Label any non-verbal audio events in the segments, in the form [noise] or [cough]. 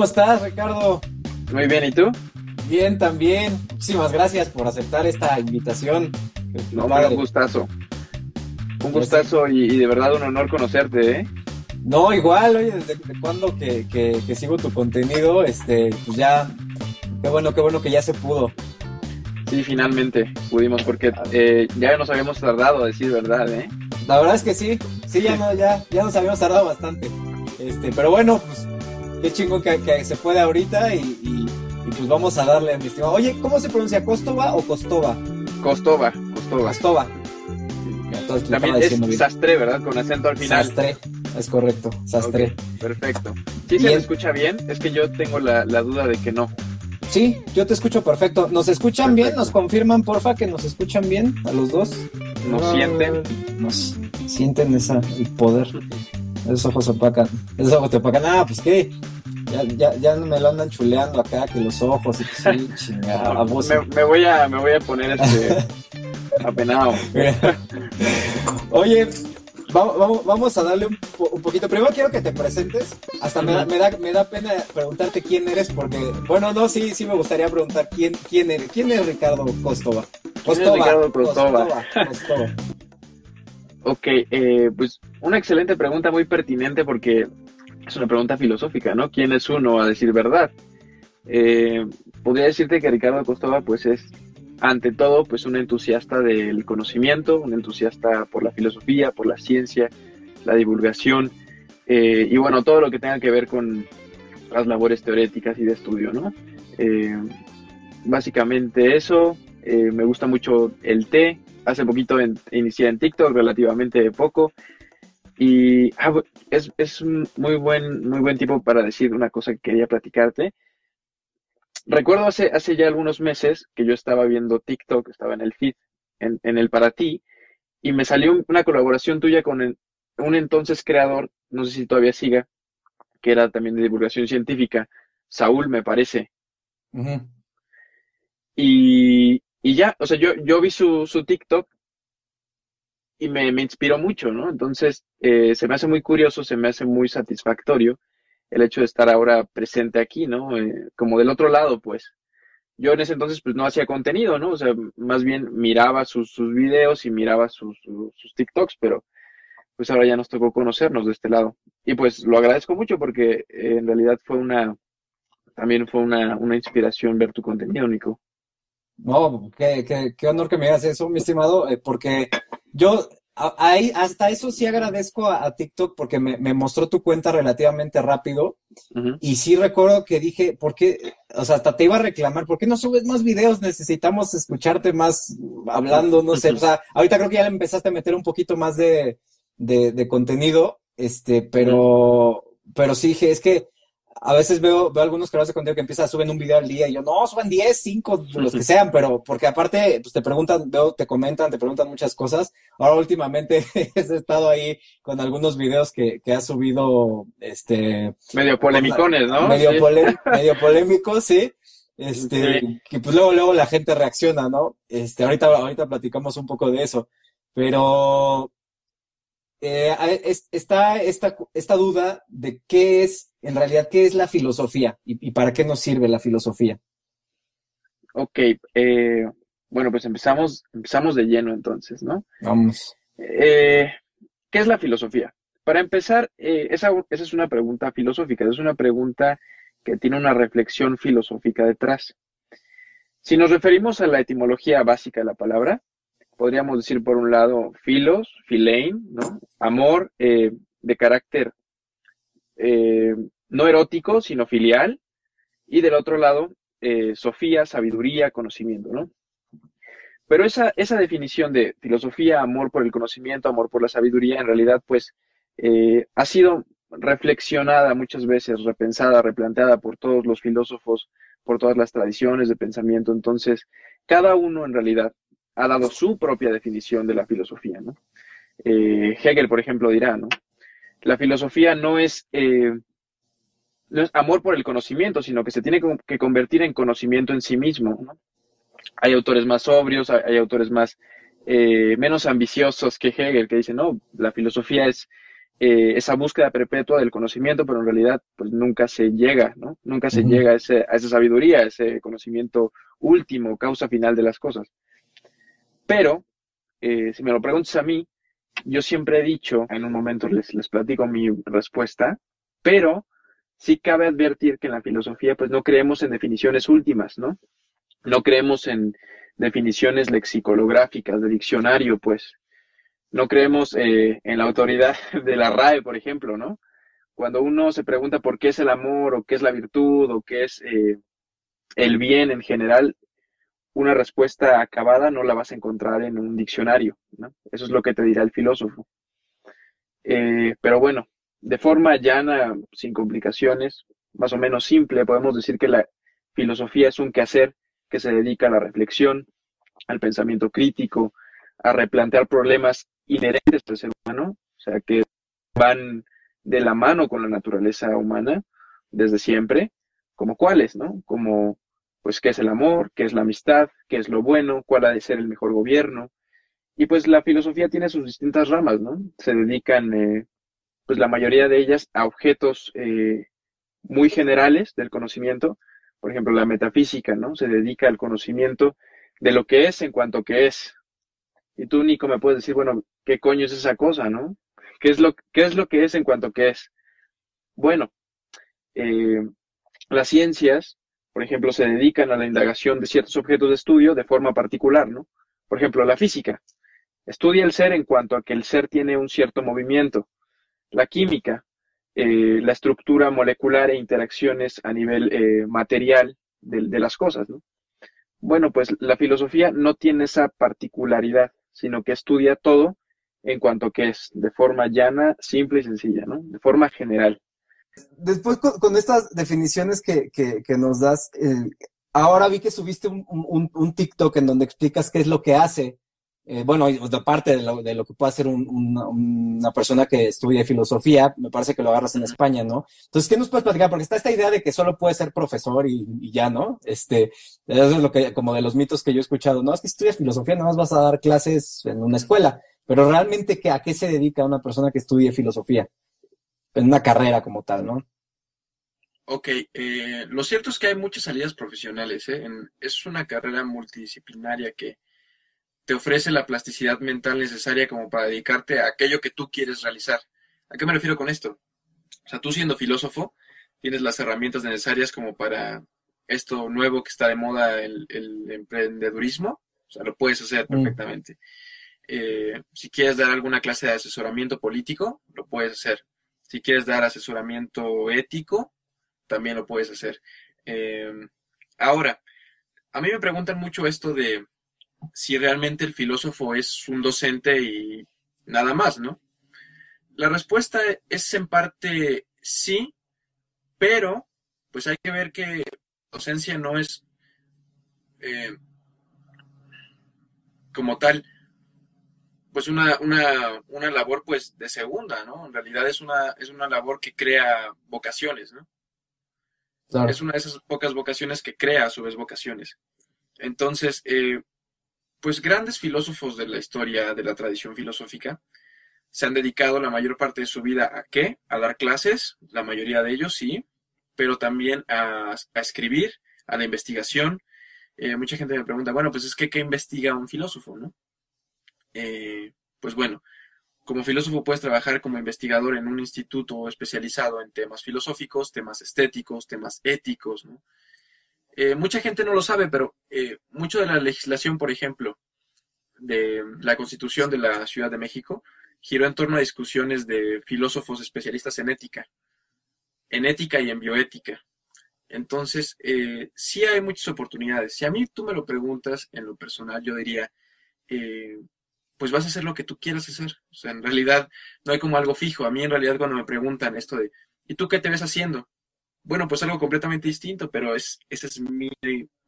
¿Cómo estás, Ricardo? Muy bien, ¿y tú? Bien, también. Muchísimas gracias por aceptar esta invitación. No, un gustazo. Un gustazo y, de verdad un honor conocerte, ¿eh? No, igual, oye, desde, cuando que, que, sigo tu contenido, este, pues ya, qué bueno, qué bueno que ya se pudo. Sí, finalmente pudimos, porque eh, ya nos habíamos tardado, a decir verdad, ¿eh? La verdad es que sí, sí, ya, no, ya, ya nos habíamos tardado bastante. Este, pero bueno, pues qué chingo que, se puede ahorita y, pues vamos a darle, mi estimado. Oye, ¿cómo se pronuncia? ¿Costova o Costova? Costova, Costova. Costova. También es sastre, ¿verdad? Con acento al final. Sastre, es correcto, sastre. perfecto. ¿Sí se me escucha bien? Es que yo tengo la, duda de que no. Sí, yo te escucho perfecto. ¿Nos escuchan bien? ¿Nos confirman, porfa, que nos escuchan bien a los dos? ¿Nos sienten? Nos sienten esa, el poder. Esos ojos opacan. Esos ojos te opacan. Ah, pues qué. Ya, ya, ya me lo andan chuleando acá, que los ojos y que sí, [laughs] chingada. Me, me, voy a, me voy a poner este [laughs] apenado. [laughs] Oye, vamos, vamos a darle un, un, poquito. Primero quiero que te presentes. Hasta me da, me, da, me da pena preguntarte quién eres, porque, bueno, no, sí, sí me gustaría preguntar quién, quién eres. ¿Quién es Ricardo Costova? Costova. Ricardo Costova. Costova. Ok, eh, pues una excelente pregunta, muy pertinente porque es una pregunta filosófica, ¿no? ¿Quién es uno a decir verdad? Eh, podría decirte que Ricardo Costova, pues es ante todo, pues un entusiasta del conocimiento, un entusiasta por la filosofía, por la ciencia, la divulgación eh, y bueno, todo lo que tenga que ver con las labores teoréticas y de estudio, ¿no? básicamente eso, me gusta mucho el té, hace poquito inicié en TikTok, relativamente poco. Y ah, es, es, un muy buen, muy buen tipo para decir una cosa que quería platicarte. Recuerdo hace, hace ya algunos meses que yo estaba viendo TikTok, estaba en el feed, en, en el para ti, y me salió una colaboración tuya con un entonces creador, no sé si todavía siga, que era también de divulgación científica, Saúl, me parece. Y, y ya, o sea, yo, yo vi su, su TikTok y me, me inspiró mucho, ¿no? Entonces, eh, se me hace muy curioso, se me hace muy satisfactorio el hecho de estar ahora presente aquí, ¿no? Eh, como del otro lado, pues. Yo en ese entonces, pues, no hacía contenido, ¿no? O sea, más bien miraba sus, sus videos y miraba sus, sus, TikToks, pero pues ahora ya nos tocó conocernos de este lado. Y pues lo agradezco mucho porque eh, en realidad fue una, también fue una, una inspiración ver tu contenido, Nico. No, qué, qué, qué honor que me hagas eso, mi estimado, eh, porque yo ahí, hasta eso sí agradezco a, TikTok porque me, mostró tu cuenta relativamente rápido y sí recuerdo que dije, ¿por qué? O sea, hasta te iba a reclamar, ¿por qué no subes más videos? Necesitamos escucharte más hablando, no sé, o sea, ahorita creo que ya le empezaste a meter un poquito más de, de, contenido, este, pero, pero sí dije, es que a veces veo, veo algunos creadores de contenido que empiezan a suben un video al día y yo, no, suban 10, 5, los que [laughs] sean, pero porque aparte, pues te preguntan, veo, te comentan, te preguntan muchas cosas. Ahora últimamente [laughs] he estado ahí con algunos videos que, que has subido, este... Medio polémicones, ¿no? Medio, [laughs] medio polémicos, sí. Este, que pues luego, luego la gente reacciona, ¿no? Este, ahorita, ahorita platicamos un poco de eso. Pero, eh, está esta, esta duda de qué es, en realidad, qué es la filosofía y, para qué nos sirve la filosofía. Ok, eh, bueno, pues empezamos, empezamos de lleno entonces, ¿no? Vamos. Eh, ¿Qué es la filosofía? Para empezar, esa, esa es una pregunta filosófica, es una pregunta que tiene una reflexión filosófica detrás. Si nos referimos a la etimología básica de la palabra, podríamos decir por un lado filos, filein, ¿no? Amor eh, de carácter eh, no erótico, sino filial. Y del otro lado, eh, sofía, sabiduría, conocimiento, ¿no? Pero esa, esa definición de filosofía, amor por el conocimiento, amor por la sabiduría, en realidad, pues, ha sido reflexionada muchas veces, repensada, replanteada por todos los filósofos, por todas las tradiciones de pensamiento. Entonces, cada uno en realidad ha dado su propia definición de la filosofía. ¿no? Eh, Hegel, por ejemplo, dirá, ¿no? La filosofía no es, eh, no es amor por el conocimiento, sino que se tiene que convertir en conocimiento en sí mismo. ¿no? Hay autores más sobrios, hay, autores más eh, menos ambiciosos que Hegel que dicen, no, la filosofía es eh, esa búsqueda perpetua del conocimiento, pero en realidad pues nunca se llega, ¿no? Nunca se llega a, ese, a esa sabiduría, a ese conocimiento último, causa final de las cosas. Pero, eh, si me lo preguntas a mí, yo siempre he dicho, en un momento les, les platico mi respuesta, pero sí cabe advertir que en la filosofía pues no creemos en definiciones últimas, ¿no? No creemos en definiciones lexicolográficas de diccionario, pues no creemos eh, en la autoridad [laughs] de la RAE, por ejemplo, ¿no? Cuando uno se pregunta por qué es el amor o qué es la virtud o qué es eh, el bien en general, una respuesta acabada no la vas a encontrar en un diccionario, ¿no? Eso es lo que te dirá el filósofo. Eh, pero bueno, de forma llana, sin complicaciones, más o menos simple, podemos decir que la filosofía es un quehacer que se dedica a la reflexión, al pensamiento crítico, a replantear problemas inherentes al ser humano, o sea, que van de la mano con la naturaleza humana desde siempre, como cuáles, ¿no? Como, pues, qué es el amor, qué es la amistad, qué es lo bueno, cuál ha de ser el mejor gobierno. Y pues la filosofía tiene sus distintas ramas, ¿no? Se dedican, eh, pues la mayoría de ellas, a objetos eh, muy generales del conocimiento. Por ejemplo, la metafísica, ¿no? Se dedica al conocimiento de lo que es en cuanto que es, y tú, Nico, me puedes decir, bueno, ¿qué coño es esa cosa, no? ¿Qué es lo, qué es, lo que es en cuanto que es? Bueno, eh, las ciencias, por ejemplo, se dedican a la indagación de ciertos objetos de estudio de forma particular, ¿no? Por ejemplo, la física estudia el ser en cuanto a que el ser tiene un cierto movimiento. La química, eh, la estructura molecular e interacciones a nivel eh, material de, las cosas, ¿no? Bueno, pues la filosofía no tiene esa particularidad sino que estudia todo en cuanto que es de forma llana, simple y sencilla, ¿no? De forma general. Después, con, estas definiciones que, nos das, eh, ahora vi que subiste un, TikTok en donde explicas qué es lo que hace eh, bueno, aparte de lo, de lo que puede hacer una persona que estudia filosofía, me parece que lo agarras en España, ¿no? Entonces, ¿qué nos puedes platicar? Porque está esta idea de que solo puede ser profesor y, ya, ¿no? Este, eso es lo que, como de los mitos que yo he escuchado, no, es que estudias filosofía, nada más vas a dar clases en una escuela, pero realmente, ¿a qué se dedica una persona que estudie filosofía? En una carrera como tal, ¿no? Ok, eh, lo cierto es que hay muchas salidas profesionales, ¿eh? es una carrera multidisciplinaria que te ofrece la plasticidad mental necesaria como para dedicarte a aquello que tú quieres realizar. ¿A qué me refiero con esto? O sea, tú siendo filósofo, tienes las herramientas necesarias como para esto nuevo que está de moda, el, emprendedurismo, o sea, lo puedes hacer mm. perfectamente. Eh, si quieres dar alguna clase de asesoramiento político, lo puedes hacer. Si quieres dar asesoramiento ético, también lo puedes hacer. Eh, ahora, a mí me preguntan mucho esto de si realmente el filósofo es un docente y nada más, ¿no? La respuesta es en parte sí, pero pues hay que ver que docencia no es eh, como tal pues una, una, una, labor pues de segunda, ¿no? En realidad es una, es una labor que crea vocaciones, ¿no? Es una de esas pocas vocaciones que crea a su vez vocaciones. Entonces, eh, pues grandes filósofos de la historia de la tradición filosófica se han dedicado la mayor parte de su vida a qué? A dar clases, la mayoría de ellos sí, pero también a, escribir, a la investigación. Eh, mucha gente me pregunta, bueno, pues es que ¿qué investiga un filósofo, no? Eh, pues bueno, como filósofo puedes trabajar como investigador en un instituto especializado en temas filosóficos, temas estéticos, temas éticos, ¿no? Eh, mucha gente no lo sabe, pero eh, mucho de la legislación, por ejemplo, de la Constitución de la Ciudad de México, giró en torno a discusiones de filósofos especialistas en ética, en ética y en bioética. Entonces, eh, sí hay muchas oportunidades. Si a mí tú me lo preguntas en lo personal, yo diría, pues vas a hacer lo que tú quieras hacer. O sea, en realidad no hay como algo fijo. A mí en realidad cuando me preguntan esto de, ¿y tú qué te ves haciendo? bueno, pues algo completamente distinto, pero es, ese es mi,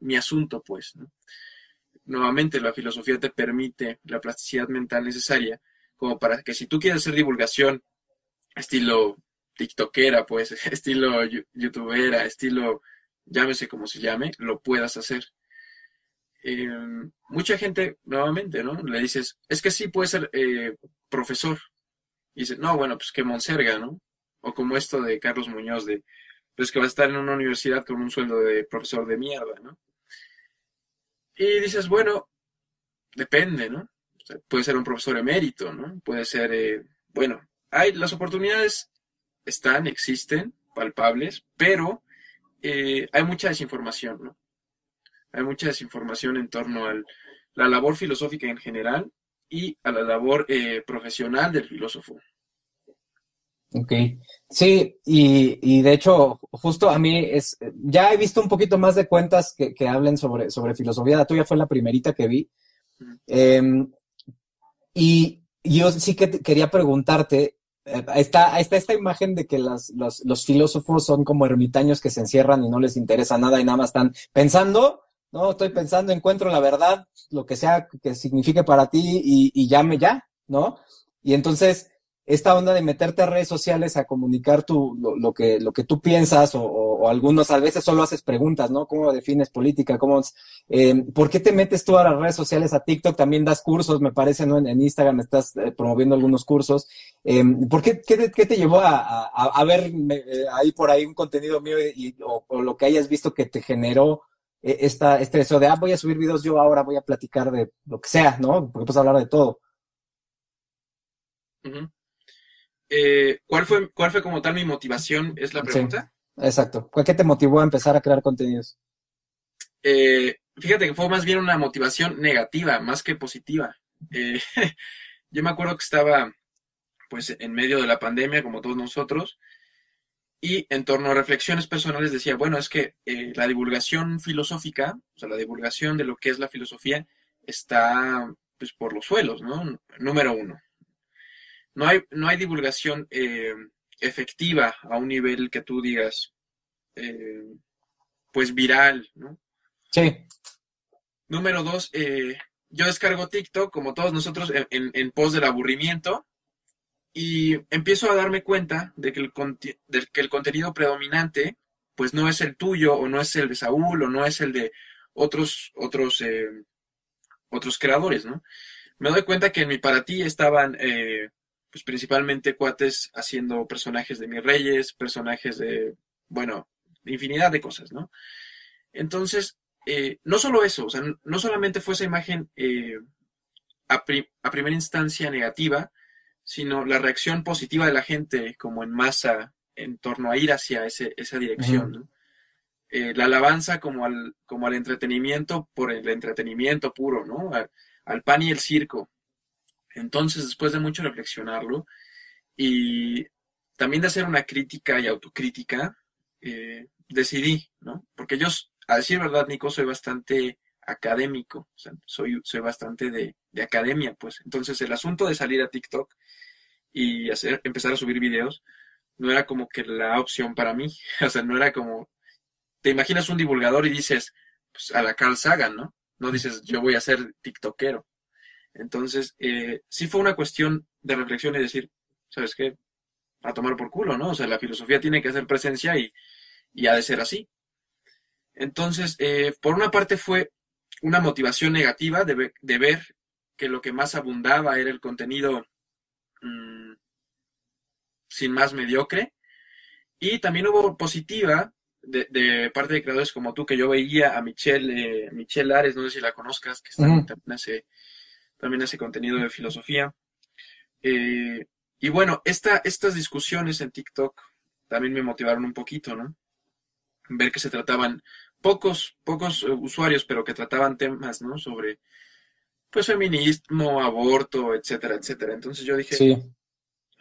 mi asunto, pues. Nuevamente, la filosofía te permite la plasticidad mental necesaria como para que si tú quieres hacer divulgación estilo tiktokera, pues, [laughs] estilo youtubera, estilo llámese como se llame, lo puedas hacer. Mucha gente, nuevamente, ¿no? Le dices, es que sí puede ser eh, profesor. Y dices, no, bueno, pues que Monserga, ¿no? O como esto de Carlos Muñoz, de, pues que va a estar en una universidad con un sueldo de profesor de mierda, ¿no? Y dices, bueno, depende, ¿no? puede ser un profesor emérito, ¿no? Puede ser, eh, bueno, hay, las oportunidades están, existen, palpables, pero eh, hay mucha desinformación, ¿no? Hay mucha desinformación en torno a la labor filosófica en general y a la labor eh, profesional del filósofo. Ok, sí, y, y, de hecho, justo a mí es, ya he visto un poquito más de cuentas que, que hablen sobre, sobre filosofía, la tuya fue la primerita que vi. Em, y yo sí que quería preguntarte, eh, está, está esta imagen de que los, los, filósofos son como ermitaños que se encierran y no les interesa nada y nada más están pensando, no, estoy pensando, encuentro la verdad, lo que sea que signifique para ti y, y llame ya, ¿no? Y entonces, esta onda de meterte a redes sociales a comunicar tu, lo, que, lo que tú piensas o, algunos a veces solo haces preguntas, ¿no? ¿Cómo defines política? ¿Cómo, eh, ¿Por qué te metes tú a las redes sociales, a TikTok? También das cursos, me parece, ¿no? En, Instagram estás eh, promoviendo algunos cursos. Eh, ¿Por qué, qué, te llevó a, a, ver eh, ahí por ahí un contenido mío y, o, lo que hayas visto que te generó esta, este deseo de, ah, voy a subir videos yo ahora, voy a platicar de lo que sea, ¿no? Porque puedes hablar de todo. Eh, ¿cuál, fue, ¿Cuál fue como tal mi motivación? Es la pregunta. exacto. ¿Qué te motivó a empezar a crear contenidos? Eh, fíjate que fue más bien una motivación negativa, más que positiva. Eh, [laughs] yo me acuerdo que estaba pues en medio de la pandemia, como todos nosotros, y en torno a reflexiones personales decía, bueno, es que la divulgación filosófica, o sea, la divulgación de lo que es la filosofía, está pues por los suelos, ¿no? Número uno no hay, no hay divulgación eh, efectiva a un nivel que tú digas, eh, pues viral, ¿no? Sí. Número dos, eh, yo descargo TikTok, como todos nosotros, en, en, pos del aburrimiento y empiezo a darme cuenta de que, el, de que el contenido predominante, pues no es el tuyo, o no es el de Saúl, o no es el de otros, otros, otros creadores, ¿no? Me doy cuenta que en mi para ti estaban pues principalmente cuates haciendo personajes de mis reyes, personajes de, bueno, infinidad de cosas, ¿no? Entonces, eh, no solo eso, o sea, no solamente fue esa imagen eh, a, primera instancia negativa, sino la reacción positiva de la gente como en masa en torno a ir hacia ese, esa dirección, ¿no? Eh, la alabanza como al, como al entretenimiento por el entretenimiento puro, ¿no? al pan y el circo, entonces, después de mucho reflexionarlo y también de hacer una crítica y autocrítica, eh, decidí, ¿no? Porque yo, a decir verdad, Nico, soy bastante académico, o sea, soy, soy bastante de, academia, pues. Entonces, el asunto de salir a TikTok y hacer, empezar a subir videos, no era como que la opción para mí, [laughs] o sea, no era como, te imaginas un divulgador y dices, pues a la Carl Sagan, ¿no? No dices, yo voy a ser tiktokero. Entonces, eh, sí fue una cuestión de reflexión y decir, ¿sabes qué? A tomar por culo, ¿no? O sea, la filosofía tiene que hacer presencia y, y ha de ser así. Entonces, eh, por una parte fue una motivación negativa de, de, ver que lo que más abundaba era el contenido mm, sin más mediocre. Y también hubo positiva de, de, parte de creadores como tú, que yo veía a Michelle, eh, Michelle Ares, no sé si la conozcas, que está en ese también ese contenido de filosofía. Eh, y bueno, esta, estas discusiones en TikTok también me motivaron un poquito, ¿no? Ver que se trataban pocos, pocos eh, usuarios, pero que trataban temas, ¿no? Sobre, pues, feminismo, aborto, etcétera, etcétera. Entonces yo dije, sí.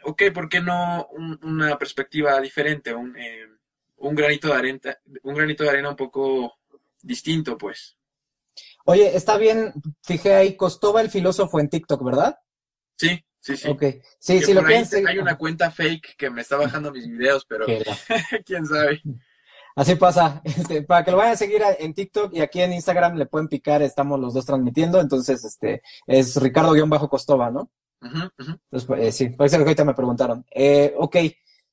Ok, ¿por qué no una perspectiva diferente, un, eh, un, granito de arena, un granito de arena un poco distinto, pues? Oye, está bien, fijé ahí, Costova el filósofo en TikTok, ¿verdad? Sí, sí, sí. Ok. Sí, sí, lo pienso. Hay una cuenta fake que me está bajando mis videos, pero [laughs] quién sabe. Así pasa. Este, para que lo vayan a seguir en TikTok y aquí en Instagram le pueden picar, estamos los dos transmitiendo. Entonces, este, es Ricardo-Costova, ¿no? Entonces, pues, eh, sí, parece que ahorita me preguntaron. Eh, ok.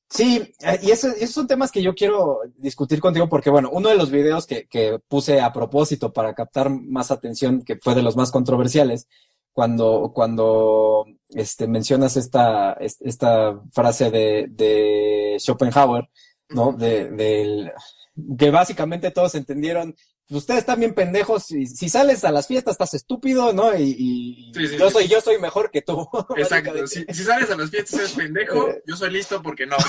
Sí, eh, y, eso, esos son temas que yo quiero discutir contigo porque, bueno, uno de los videos que, que, puse a propósito para captar más atención, que fue de los más controversiales, cuando, cuando este, mencionas esta, esta frase de, de Schopenhauer, ¿no? De, del, que básicamente todos entendieron ustedes están bien pendejos, y si sales a las fiestas estás estúpido, ¿no? Y, yo soy, yo soy mejor que tú. [laughs] Exacto. Si, sales a las fiestas eres pendejo, yo soy listo porque no. [laughs]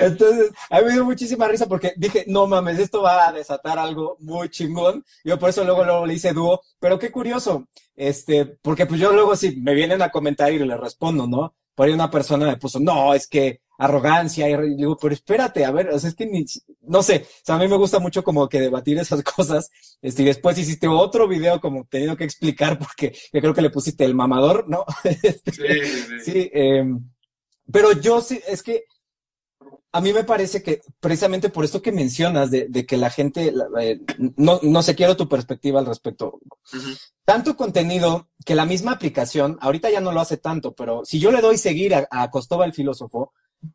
Entonces, a mí me dio muchísima risa porque dije, no mames, esto va a desatar algo muy chingón. Yo por eso luego, luego le hice dúo. Pero qué curioso, este, porque pues yo luego si me vienen a comentar y le respondo, ¿no? Por ahí una persona me puso, no, es que arrogancia, y digo, pero espérate, a ver, o sea, es que ni, no sé, o sea, a mí me gusta mucho como que debatir esas [laughs] cosas, este, y después hiciste otro video como teniendo que explicar [laughs] porque yo creo que le pusiste el mamador, ¿no? [laughs] Este, sí, sí, sí. Em, pero yo sí, es que a mí me parece que precisamente por esto que mencionas de, que la gente, eh, no, no sé, quiero tu perspectiva al respecto. Tanto contenido que la misma aplicación, ahorita ya no lo hace tanto, pero si yo le doy seguir a, a el filósofo,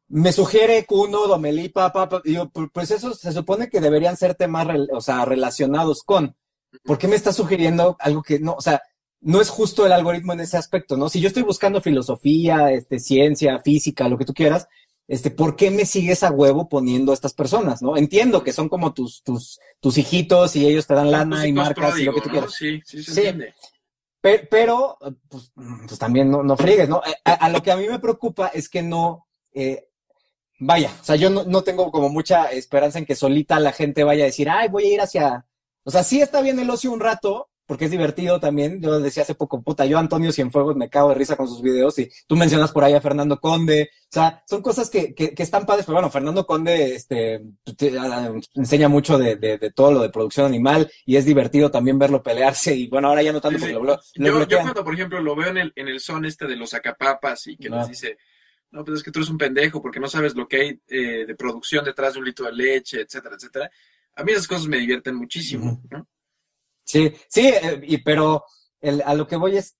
me sugiere Kuno, Domelí, papá, pues eso se supone que deberían ser temas, o sea, relacionados con. ¿Por qué me está sugiriendo algo que no, o sea, no es justo el algoritmo en ese aspecto, ¿no? Si yo estoy buscando filosofía, este, ciencia, física, lo que tú quieras, este, ¿por qué me sigues a huevo poniendo a estas personas, no? Entiendo que son como tus, tus, tus hijitos y ellos te dan lana y marcas y lo que tú quieras. Sí, sí, se entiende. Pero, pues, pues, también no, no friegues, ¿no? a, lo que a mí me preocupa es que no, eh, vaya, o sea, yo no, tengo como mucha esperanza en que solita la gente vaya a decir, ay, voy a ir hacia, o sea, sí está bien el ocio un rato, porque es divertido también. Yo decía hace poco, puta, yo Antonio Cienfuegos me cago de risa con sus videos y tú mencionas por ahí a Fernando Conde. O sea, son cosas que, que, están padres, pero bueno, Fernando Conde este, enseña mucho de, de, todo lo de producción animal y es divertido también verlo pelearse y bueno, ahora ya no tanto lo, yo, yo, cuando, por ejemplo, lo veo en el, en el son este de los acapapas y que nos dice no, pues es que tú eres un pendejo porque no sabes lo que hay eh, de producción detrás de un litro de leche, etcétera, etcétera. A mí esas cosas me divierten muchísimo, ¿no? Sí, sí, eh, y, pero a lo que voy es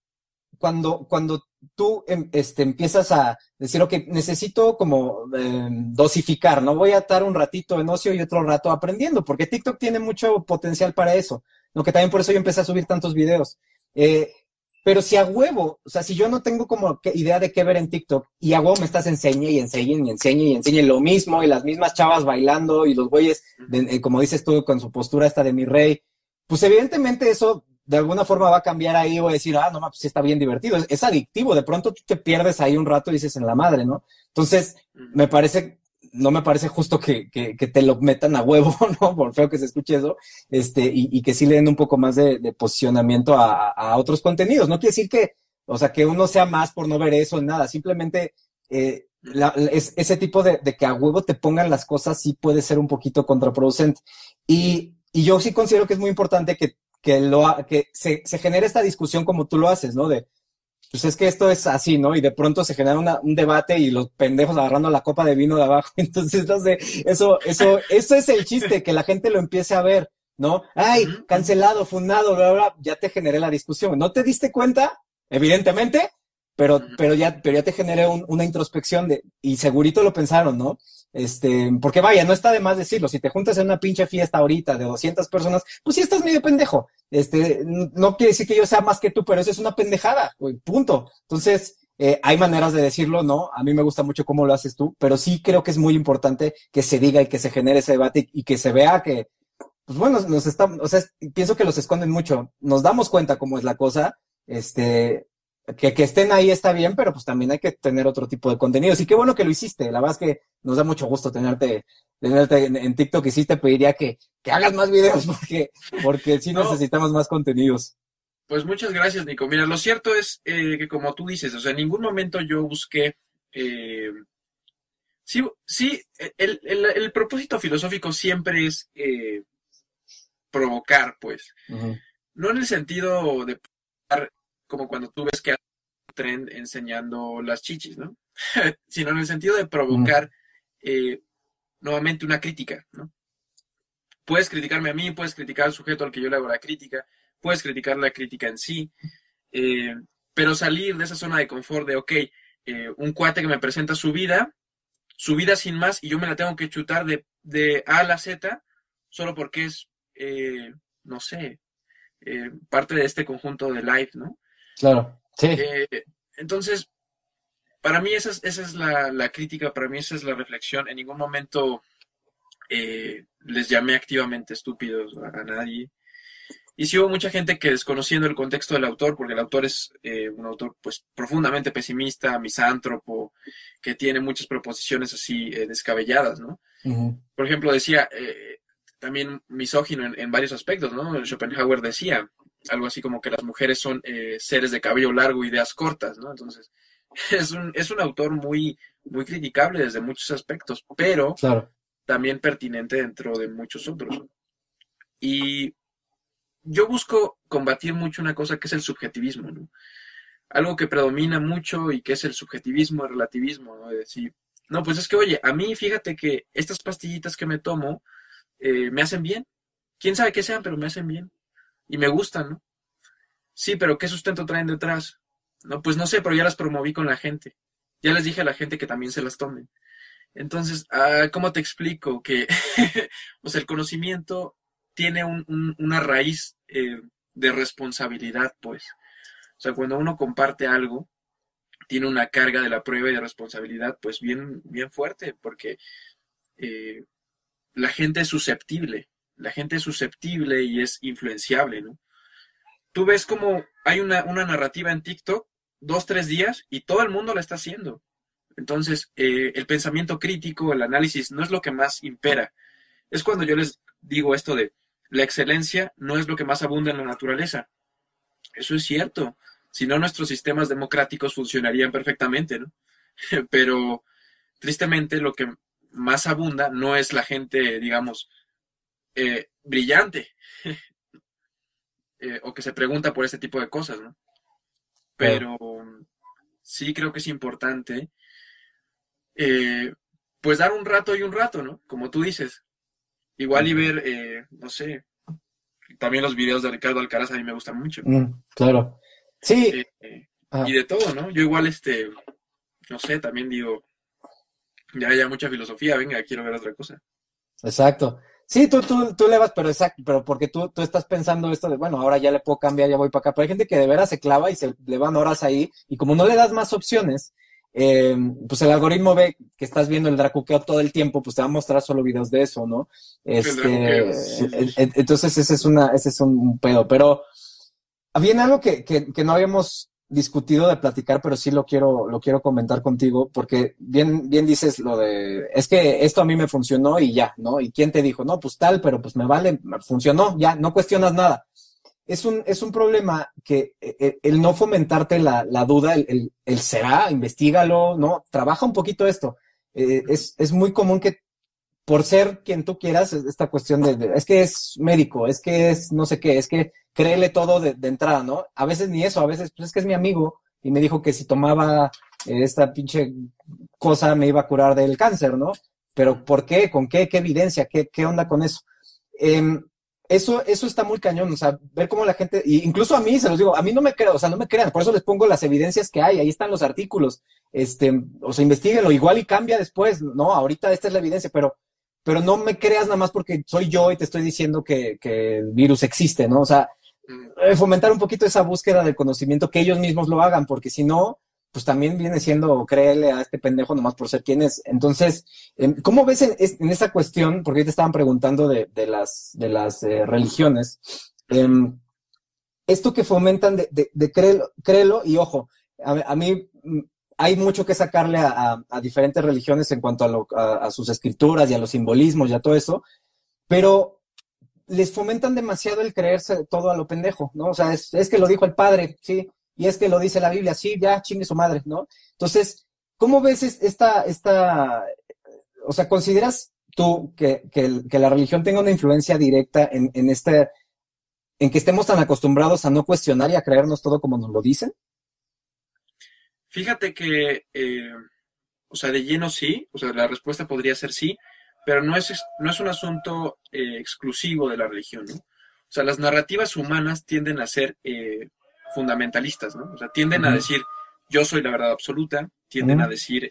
cuando, cuando tú em, este, empiezas a decir, ok, necesito como em, dosificar, ¿no? Voy a estar un ratito en ocio y otro rato aprendiendo, porque TikTok tiene mucho potencial para eso, ¿no? Que también por eso yo empecé a subir tantos videos. Eh, pero si a huevo, o sea, si yo no tengo como idea de qué ver en TikTok y a huevo me estás enseñe y enseñe y enseñe y enseñe lo mismo y las mismas chavas bailando y los güeyes, eh, como dices tú, con su postura esta de mi rey, pues evidentemente eso de alguna forma va a cambiar ahí o decir, ah, no, pues sí está bien divertido. Es, es, adictivo, de pronto tú te pierdes ahí un rato y dices en la madre, ¿no? Entonces, me parece no me parece justo que, que, te lo metan a huevo, [laughs] ¿no? Por feo que se escuche eso, este, y, que sí le den un poco más de, posicionamiento a, otros contenidos. No quiere decir que, o sea, que uno sea más por no ver eso, nada, simplemente eh, es, ese tipo de, que a huevo te pongan las cosas sí puede ser un poquito contraproducente. Y, y yo sí considero que es muy importante que, que, lo, que se, se genere esta discusión como tú lo haces, ¿no? De, pues es que esto es así, ¿no? Y de pronto se genera un debate y los pendejos agarrando la copa de vino de abajo. [laughs] Entonces, no sé, eso, eso, eso es el chiste, que la gente lo empiece a ver, ¿no? Ay, cancelado, fundado, bla, bla, ya te generé la discusión. ¿No te diste cuenta? Evidentemente, pero, pero ya, pero ya te generé una introspección de, y segurito lo pensaron, ¿no? Este, porque vaya, no está de más decirlo, si te juntas en una pinche fiesta ahorita de 200 personas, pues sí estás medio pendejo. Este, no quiere decir que yo sea más que tú, pero eso es una pendejada, punto. Entonces, eh, hay maneras de decirlo, ¿no? A mí me gusta mucho cómo lo haces tú, pero sí creo que es muy importante que se diga y que se genere ese debate y que se vea que, pues bueno, nos están, o sea, pienso que los esconden mucho. Nos damos cuenta cómo es la cosa, este, que, que, estén ahí está bien, pero pues también hay que tener otro tipo de contenido. Y qué bueno que lo hiciste. La verdad es que nos da mucho gusto tenerte, tenerte en, TikTok y sí te pediría que, que hagas más videos [laughs] porque, porque sí necesitamos más contenidos. Pues muchas gracias, Nico. Mira, lo cierto es eh, que como tú dices, o sea, en ningún momento yo busqué... Eh, sí, sí el, el, el, propósito filosófico siempre es eh, provocar, pues. No en el sentido de como cuando tú ves que hay un trend enseñando las chichis, ¿no? [laughs] Sino en el sentido de provocar eh, nuevamente una crítica, ¿no? Puedes criticarme a mí, puedes criticar al sujeto al que yo le hago la crítica, puedes criticar la crítica en sí, eh, pero salir de esa zona de confort de, ok, eh, un cuate que me presenta su vida, su vida sin más, y yo me la tengo que chutar de, de A a la Z, solo porque es, no sé, eh, parte de este conjunto de live, ¿no? Claro, sí. Eh, entonces, para mí esa es, esa es la, crítica, para mí esa es la reflexión. En ningún momento eh, les llamé activamente estúpidos a, nadie. Y sí hubo mucha gente que desconociendo el contexto del autor, porque el autor es un autor pues profundamente pesimista, misántropo, que tiene muchas proposiciones así descabelladas, ¿no? Por ejemplo, decía, también misógino en, varios aspectos, ¿no? Schopenhauer decía algo así como que las mujeres son eh, seres de cabello largo y ideas cortas, ¿no? Entonces, [laughs] es un, es un autor muy, muy criticable desde muchos aspectos, pero también pertinente dentro de muchos otros. Y yo busco combatir mucho una cosa que es el subjetivismo, ¿no? Algo que predomina mucho y que es el subjetivismo, el relativismo, ¿no? De decir, no, pues es que, oye, a mí fíjate que estas pastillitas que me tomo, eh, me hacen bien. Quién sabe qué sean, pero me hacen bien. Y me gustan, ¿no? Sí, pero ¿qué sustento traen detrás? No, pues no sé, pero ya las promoví con la gente. Ya les dije a la gente que también se las tomen. Entonces, ah, ¿cómo te explico? Que sea, [laughs] el conocimiento tiene una raíz eh, de responsabilidad, pues. O sea, cuando uno comparte algo, tiene una carga de la prueba y de responsabilidad, pues bien, bien fuerte, porque eh, la gente es susceptible, la gente es susceptible y es influenciable, ¿no? Tú ves como hay una, narrativa en TikTok, dos, tres días, y todo el mundo la está haciendo. Entonces, eh, el pensamiento crítico, el análisis, no es lo que más impera. Es cuando yo les digo esto de la excelencia no es lo que más abunda en la naturaleza. Eso es cierto. Si no, nuestros sistemas democráticos funcionarían perfectamente, ¿no? [laughs] Pero tristemente lo que más abunda no es la gente, digamos, eh, brillante eh, o que se pregunta por este tipo de cosas, ¿no? Pero sí creo que es importante, eh, pues dar un rato y un rato, ¿no? Como tú dices. Igual y ver, no sé, también los videos de Ricardo Alcaraz a mí me gustan mucho. Mm, claro. Sí. Y de todo, ¿no? Yo igual, este, no sé, también digo, ya haya mucha filosofía, venga, quiero ver otra cosa. Exacto. Sí, tú, tú, tú le vas, pero exacto, pero porque tú, tú estás pensando esto de, bueno, ahora ya le puedo cambiar, ya voy para acá. Pero hay gente que de veras se clava y se le van horas ahí, y como no le das más opciones, eh, pues el algoritmo ve que estás viendo el dracuqueo todo el tiempo, pues te va a mostrar solo videos de eso, ¿no? Este, entonces ese es una, ese es un pedo. Pero había algo que, que, que no habíamos discutido de platicar, pero sí lo quiero, lo quiero comentar contigo, porque bien, bien dices lo de, es que esto a mí me funcionó y ya, ¿no? ¿Y quién te dijo? No, pues tal, pero pues me vale, funcionó, ya, no cuestionas nada. Es un, es un problema que eh, eh, el, no fomentarte la, la duda, el, el, será, investigalo, ¿no? Trabaja un poquito esto. Eh, es, es muy común que por ser quien tú quieras, esta cuestión de, es que es médico, es que es no sé qué, es que créele todo de, entrada, ¿no? A veces ni eso, a veces, pues es que es mi amigo y me dijo que si tomaba eh, esta pinche cosa me iba a curar del cáncer, ¿no? Pero ¿por qué? ¿Con qué? ¿Qué evidencia? ¿Qué, qué onda con eso? Em, eso, eso está muy cañón, o sea, ver cómo la gente, incluso a mí, se los digo, a mí no me creo, o sea, no me crean, por eso les pongo las evidencias que hay, ahí están los artículos, este, o sea, investiguenlo, igual y cambia después, no, ahorita esta es la evidencia, pero pero no me creas nada más porque soy yo y te estoy diciendo que, el virus existe, ¿no? O sea, eh, fomentar un poquito esa búsqueda del conocimiento, que ellos mismos lo hagan, porque si no, pues también viene siendo créele a este pendejo nomás por ser quien es. Entonces, em, ¿cómo ves en, en esa cuestión? Porque te estaban preguntando de, las, de las eh, religiones. Em, esto que fomentan de, de, créelo, créelo, y ojo, a mí mm, hay mucho que sacarle a, diferentes religiones en cuanto a, sus escrituras y a los simbolismos y a todo eso, pero les fomentan demasiado el creerse todo a lo pendejo, ¿no? O sea, es, que lo dijo el padre, sí, y es que lo dice la Biblia, sí, ya, chingue su madre, ¿no? Entonces, ¿cómo ves esta, esta, o sea, consideras tú que, la religión tenga una influencia directa en, en este, en que estemos tan acostumbrados a no cuestionar y a creernos todo como nos lo dicen? Fíjate que, eh, o sea, de lleno sí, o sea, la respuesta podría ser sí, pero no es, no es un asunto eh, exclusivo de la religión, ¿no? O sea, las narrativas humanas tienden a ser eh, fundamentalistas, ¿no? O sea, tienden a decir, yo soy la verdad absoluta, tienden a decir,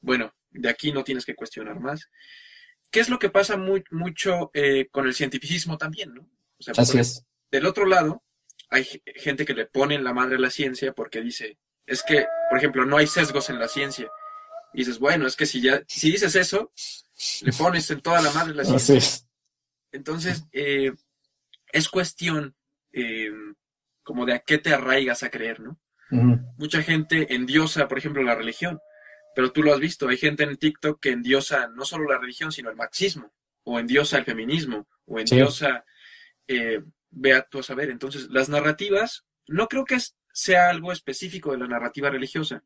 bueno, de aquí no tienes que cuestionar más. ¿Qué es lo que pasa muy, mucho con el cientificismo también, ¿no? O sea, Así es. del otro lado, hay gente que le pone en la madre a la ciencia porque dice, es que, por ejemplo, no hay sesgos en la ciencia. Y dices, bueno, es que si ya, si dices eso, le pones en toda la madre la ciencia. Entonces, eh, es cuestión eh, como de a qué te arraigas a creer, ¿no? Mucha gente endiosa, por ejemplo, la religión, pero tú lo has visto, hay gente en TikTok que endiosa no solo la religión, sino el marxismo, o endiosa el feminismo, o endiosa, eh, vea tú a saber. Entonces, las narrativas, no creo que sea algo específico de la narrativa religiosa,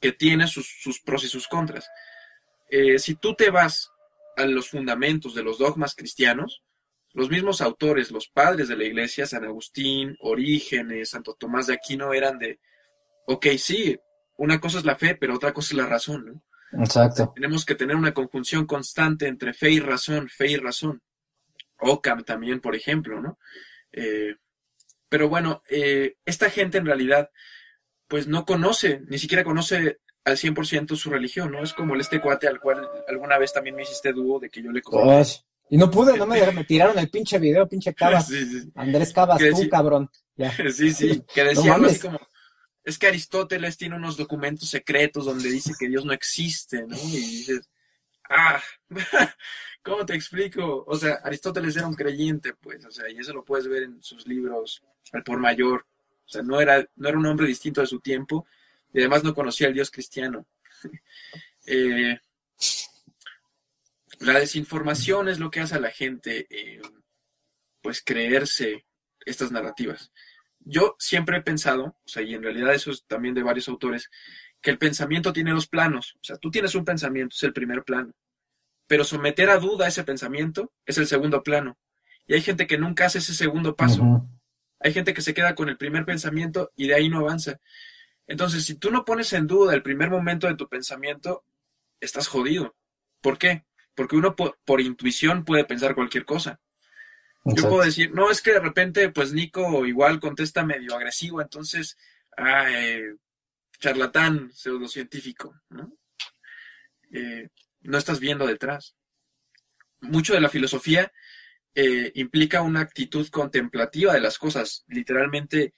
que tiene sus, sus pros y sus contras. Eh, si tú te vas a los fundamentos de los dogmas cristianos, los mismos autores, los padres de la iglesia, San Agustín, Orígenes, Santo Tomás de Aquino, eran de, ok, sí, una cosa es la fe, pero otra cosa es la razón, ¿no? Exacto. Tenemos que tener una conjunción constante entre fe y razón, fe y razón. Ockham también, por ejemplo, ¿no? Eh, pero bueno, eh, esta gente en realidad, pues no conoce, ni siquiera conoce al 100% su religión, ¿no? Es como el este cuate al cual alguna vez también me hiciste dúo de que yo le conozco. Y no pude, no me, [laughs] me, tiraron el pinche video, pinche Cabas. Andrés Cabas, tú, cabrón. [laughs] Sí, sí, que decía algo así como, es que Aristóteles tiene unos documentos secretos donde dice que Dios no existe, ¿no? Y dices, ah, [laughs] ¿cómo te explico? O sea, Aristóteles era un creyente, pues, o sea, y eso lo puedes ver en sus libros al por mayor. O sea, no era, no era un hombre distinto de su tiempo y además no conocía al Dios cristiano. [laughs] eh, la desinformación es lo que hace a la gente, eh, pues, creerse estas narrativas. Yo siempre he pensado, o sea, y en realidad eso es también de varios autores, que el pensamiento tiene dos planos. O sea, tú tienes un pensamiento, es el primer plano. Pero someter a duda ese pensamiento es el segundo plano. Y hay gente que nunca hace ese segundo paso. Hay gente que se queda con el primer pensamiento y de ahí no avanza. Entonces, si tú no pones en duda el primer momento de tu pensamiento, estás jodido. ¿Por qué? Porque uno por, intuición puede pensar cualquier cosa. Yo puedo decir, no, es que de repente, pues Nico igual contesta medio agresivo, entonces, ay, charlatán pseudocientífico, ¿no? Eh, no estás viendo detrás. Mucho de la filosofía eh, implica una actitud contemplativa de las cosas. Literalmente,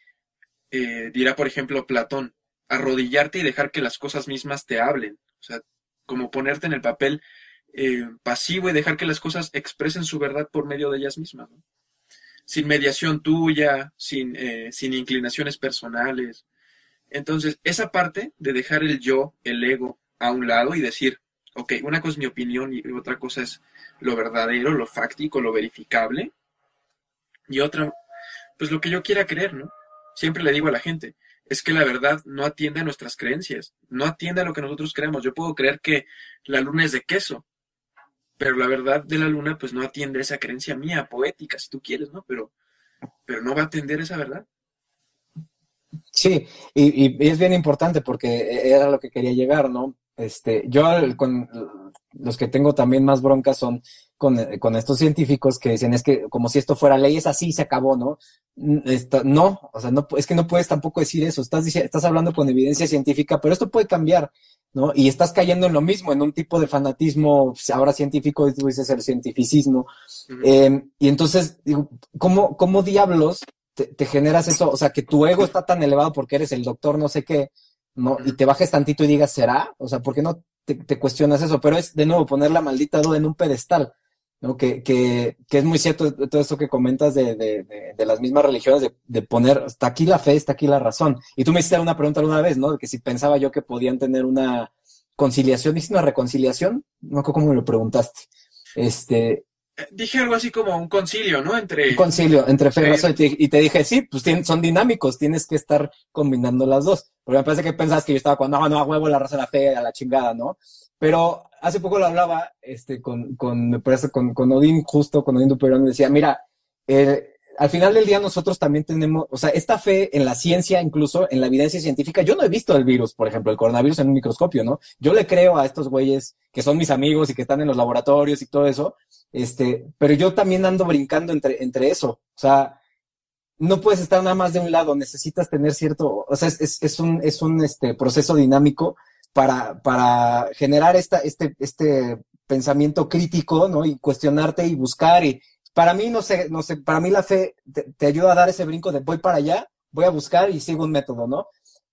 eh, dirá, por ejemplo, Platón, arrodillarte y dejar que las cosas mismas te hablen. O sea, como ponerte en el papel eh, pasivo y dejar que las cosas expresen su verdad por medio de ellas mismas, sin mediación tuya, sin, sin inclinaciones personales. Entonces, esa parte de dejar el yo, el ego, a un lado y decir, ok, una cosa es mi opinión y otra cosa es lo verdadero, lo fáctico, lo verificable, y otra, pues lo que yo quiera creer, ¿no? Siempre le digo a la gente, es que la verdad no atiende a nuestras creencias, no atiende a lo que nosotros creemos. Yo puedo creer que la luna es de queso, pero la verdad de la luna pues no atiende a esa creencia mía, poética, si tú quieres, ¿no? Pero, pero no va a atender esa verdad. Sí, y, es bien importante porque era lo que quería llegar, ¿no? Este, yo con los que tengo también más broncas son con, estos científicos que dicen es que como si esto fuera ley, es así, se acabó, ¿no? no, o sea, no, es que no puedes tampoco decir eso, estás, estás hablando con evidencia científica, pero esto puede cambiar. ¿no? Y estás cayendo en lo mismo, en un tipo de fanatismo, ahora científico, tú dices el cientificismo. Em, y entonces, digo, ¿cómo, cómo diablos te, generas eso? O sea, que tu ego está tan elevado porque eres el doctor no sé qué, ¿no? Y te bajes tantito y digas, ¿será? O sea, ¿por qué no te, cuestionas eso? Pero es, de nuevo, poner la maldita duda en un pedestal. ¿no? Que, que, que, es muy cierto todo eso que comentas de, de, de, las mismas religiones, de, de, poner, está aquí la fe, está aquí la razón. Y tú me hiciste una pregunta alguna vez, ¿no? Que si pensaba yo que podían tener una conciliación, ¿hiciste una reconciliación? No sé cómo me lo preguntaste. Este, Dije algo así como un concilio, ¿no? Entre... Un concilio, entre fe y razón. Y te, dije, sí, pues son dinámicos, tienes que estar combinando las dos. Porque me parece que pensabas que yo estaba cuando, no, no, a huevo la raza de la fe, a la chingada, ¿no? Pero hace poco lo hablaba este, con, con, me parece, con, con Odín, justo con Odín Duperón, decía, mira, eh, al final del día nosotros también tenemos, o sea, esta fe en la ciencia, incluso en la evidencia científica, yo no he visto el virus, por ejemplo, el coronavirus en un microscopio, ¿no? Yo le creo a estos güeyes que son mis amigos y que están en los laboratorios y todo eso, este, pero yo también ando brincando entre, entre eso, o sea, no puedes estar nada más de un lado, necesitas tener cierto, o sea, es, es, un, es un este, proceso dinámico para, para generar esta, este, este pensamiento crítico, ¿no? Y cuestionarte y buscar y para mí, no sé, no sé, para mí la fe te, ayuda a dar ese brinco de voy para allá, voy a buscar y sigo un método, ¿no?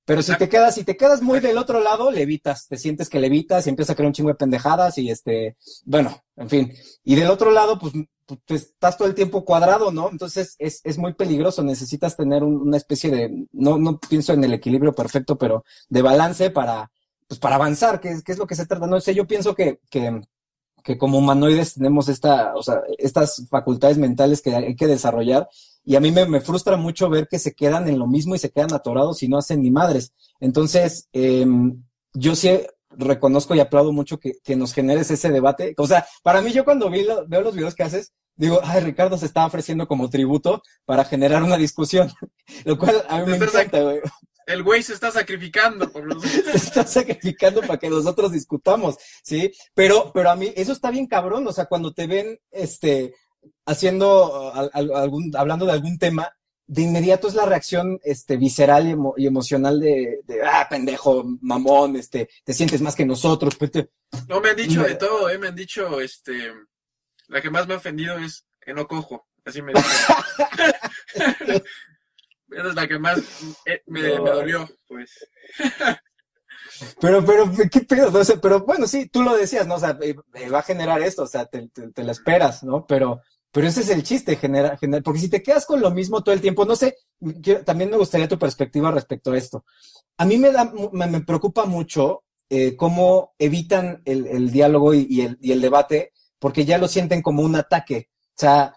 Pero si te quedas, si te quedas muy del otro lado, levitas, te sientes que levitas y empiezas a crear un chingo de pendejadas y este, bueno, en fin. Y del otro lado, pues, pues, pues estás todo el tiempo cuadrado, ¿no? Entonces es, es muy peligroso, necesitas tener una especie de, no, no pienso en el equilibrio perfecto, pero de balance para, pues para avanzar, que es, que es lo que se trata. No sé, yo pienso que, que que como humanoides tenemos esta, o sea, estas facultades mentales que hay que desarrollar. Y a mí me, frustra mucho ver que se quedan en lo mismo y se quedan atorados y no hacen ni madres. Entonces, em, yo sí reconozco y aplaudo mucho que, nos generes ese debate. O sea, para mí yo cuando vi veo los videos que haces, digo, ay, Ricardo se está ofreciendo como tributo para generar una discusión, [laughs] lo cual a mí me encanta, güey el güey se está sacrificando por los... [laughs] Se está sacrificando para que nosotros discutamos, ¿sí? Pero, pero a mí, eso está bien cabrón, o sea, cuando te ven, este, haciendo, algún, hablando de algún tema, de inmediato es la reacción, este, visceral y, emocional de, ah, pendejo, mamón, este, te sientes más que nosotros. Pues no, me han dicho de todo, eh, me han dicho, este, la que más me ha ofendido es que no cojo, así me dicen. [laughs] Esa es la que más eh, me, dolió, pues. [laughs] Pero, pero, ¿qué pedo? No sé, pero bueno, sí, tú lo decías, ¿no? O sea, eh, eh, va a generar esto, o sea, te, te, la esperas, ¿no? Pero, pero ese es el chiste, generar, generar, porque si te quedas con lo mismo todo el tiempo, no sé, también me gustaría tu perspectiva respecto a esto. A mí me da, me, preocupa mucho cómo evitan el, el diálogo y, el, y el debate, porque ya lo sienten como un ataque. O sea,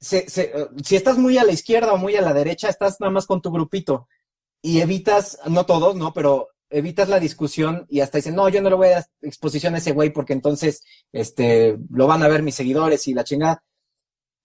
si estás muy a la izquierda o muy a la derecha, estás nada más con tu grupito y evitas, no todos, ¿no? Pero evitas la discusión y hasta dicen, no, yo no le voy a dar exposición a ese güey porque entonces este, lo van a ver mis seguidores y la chingada.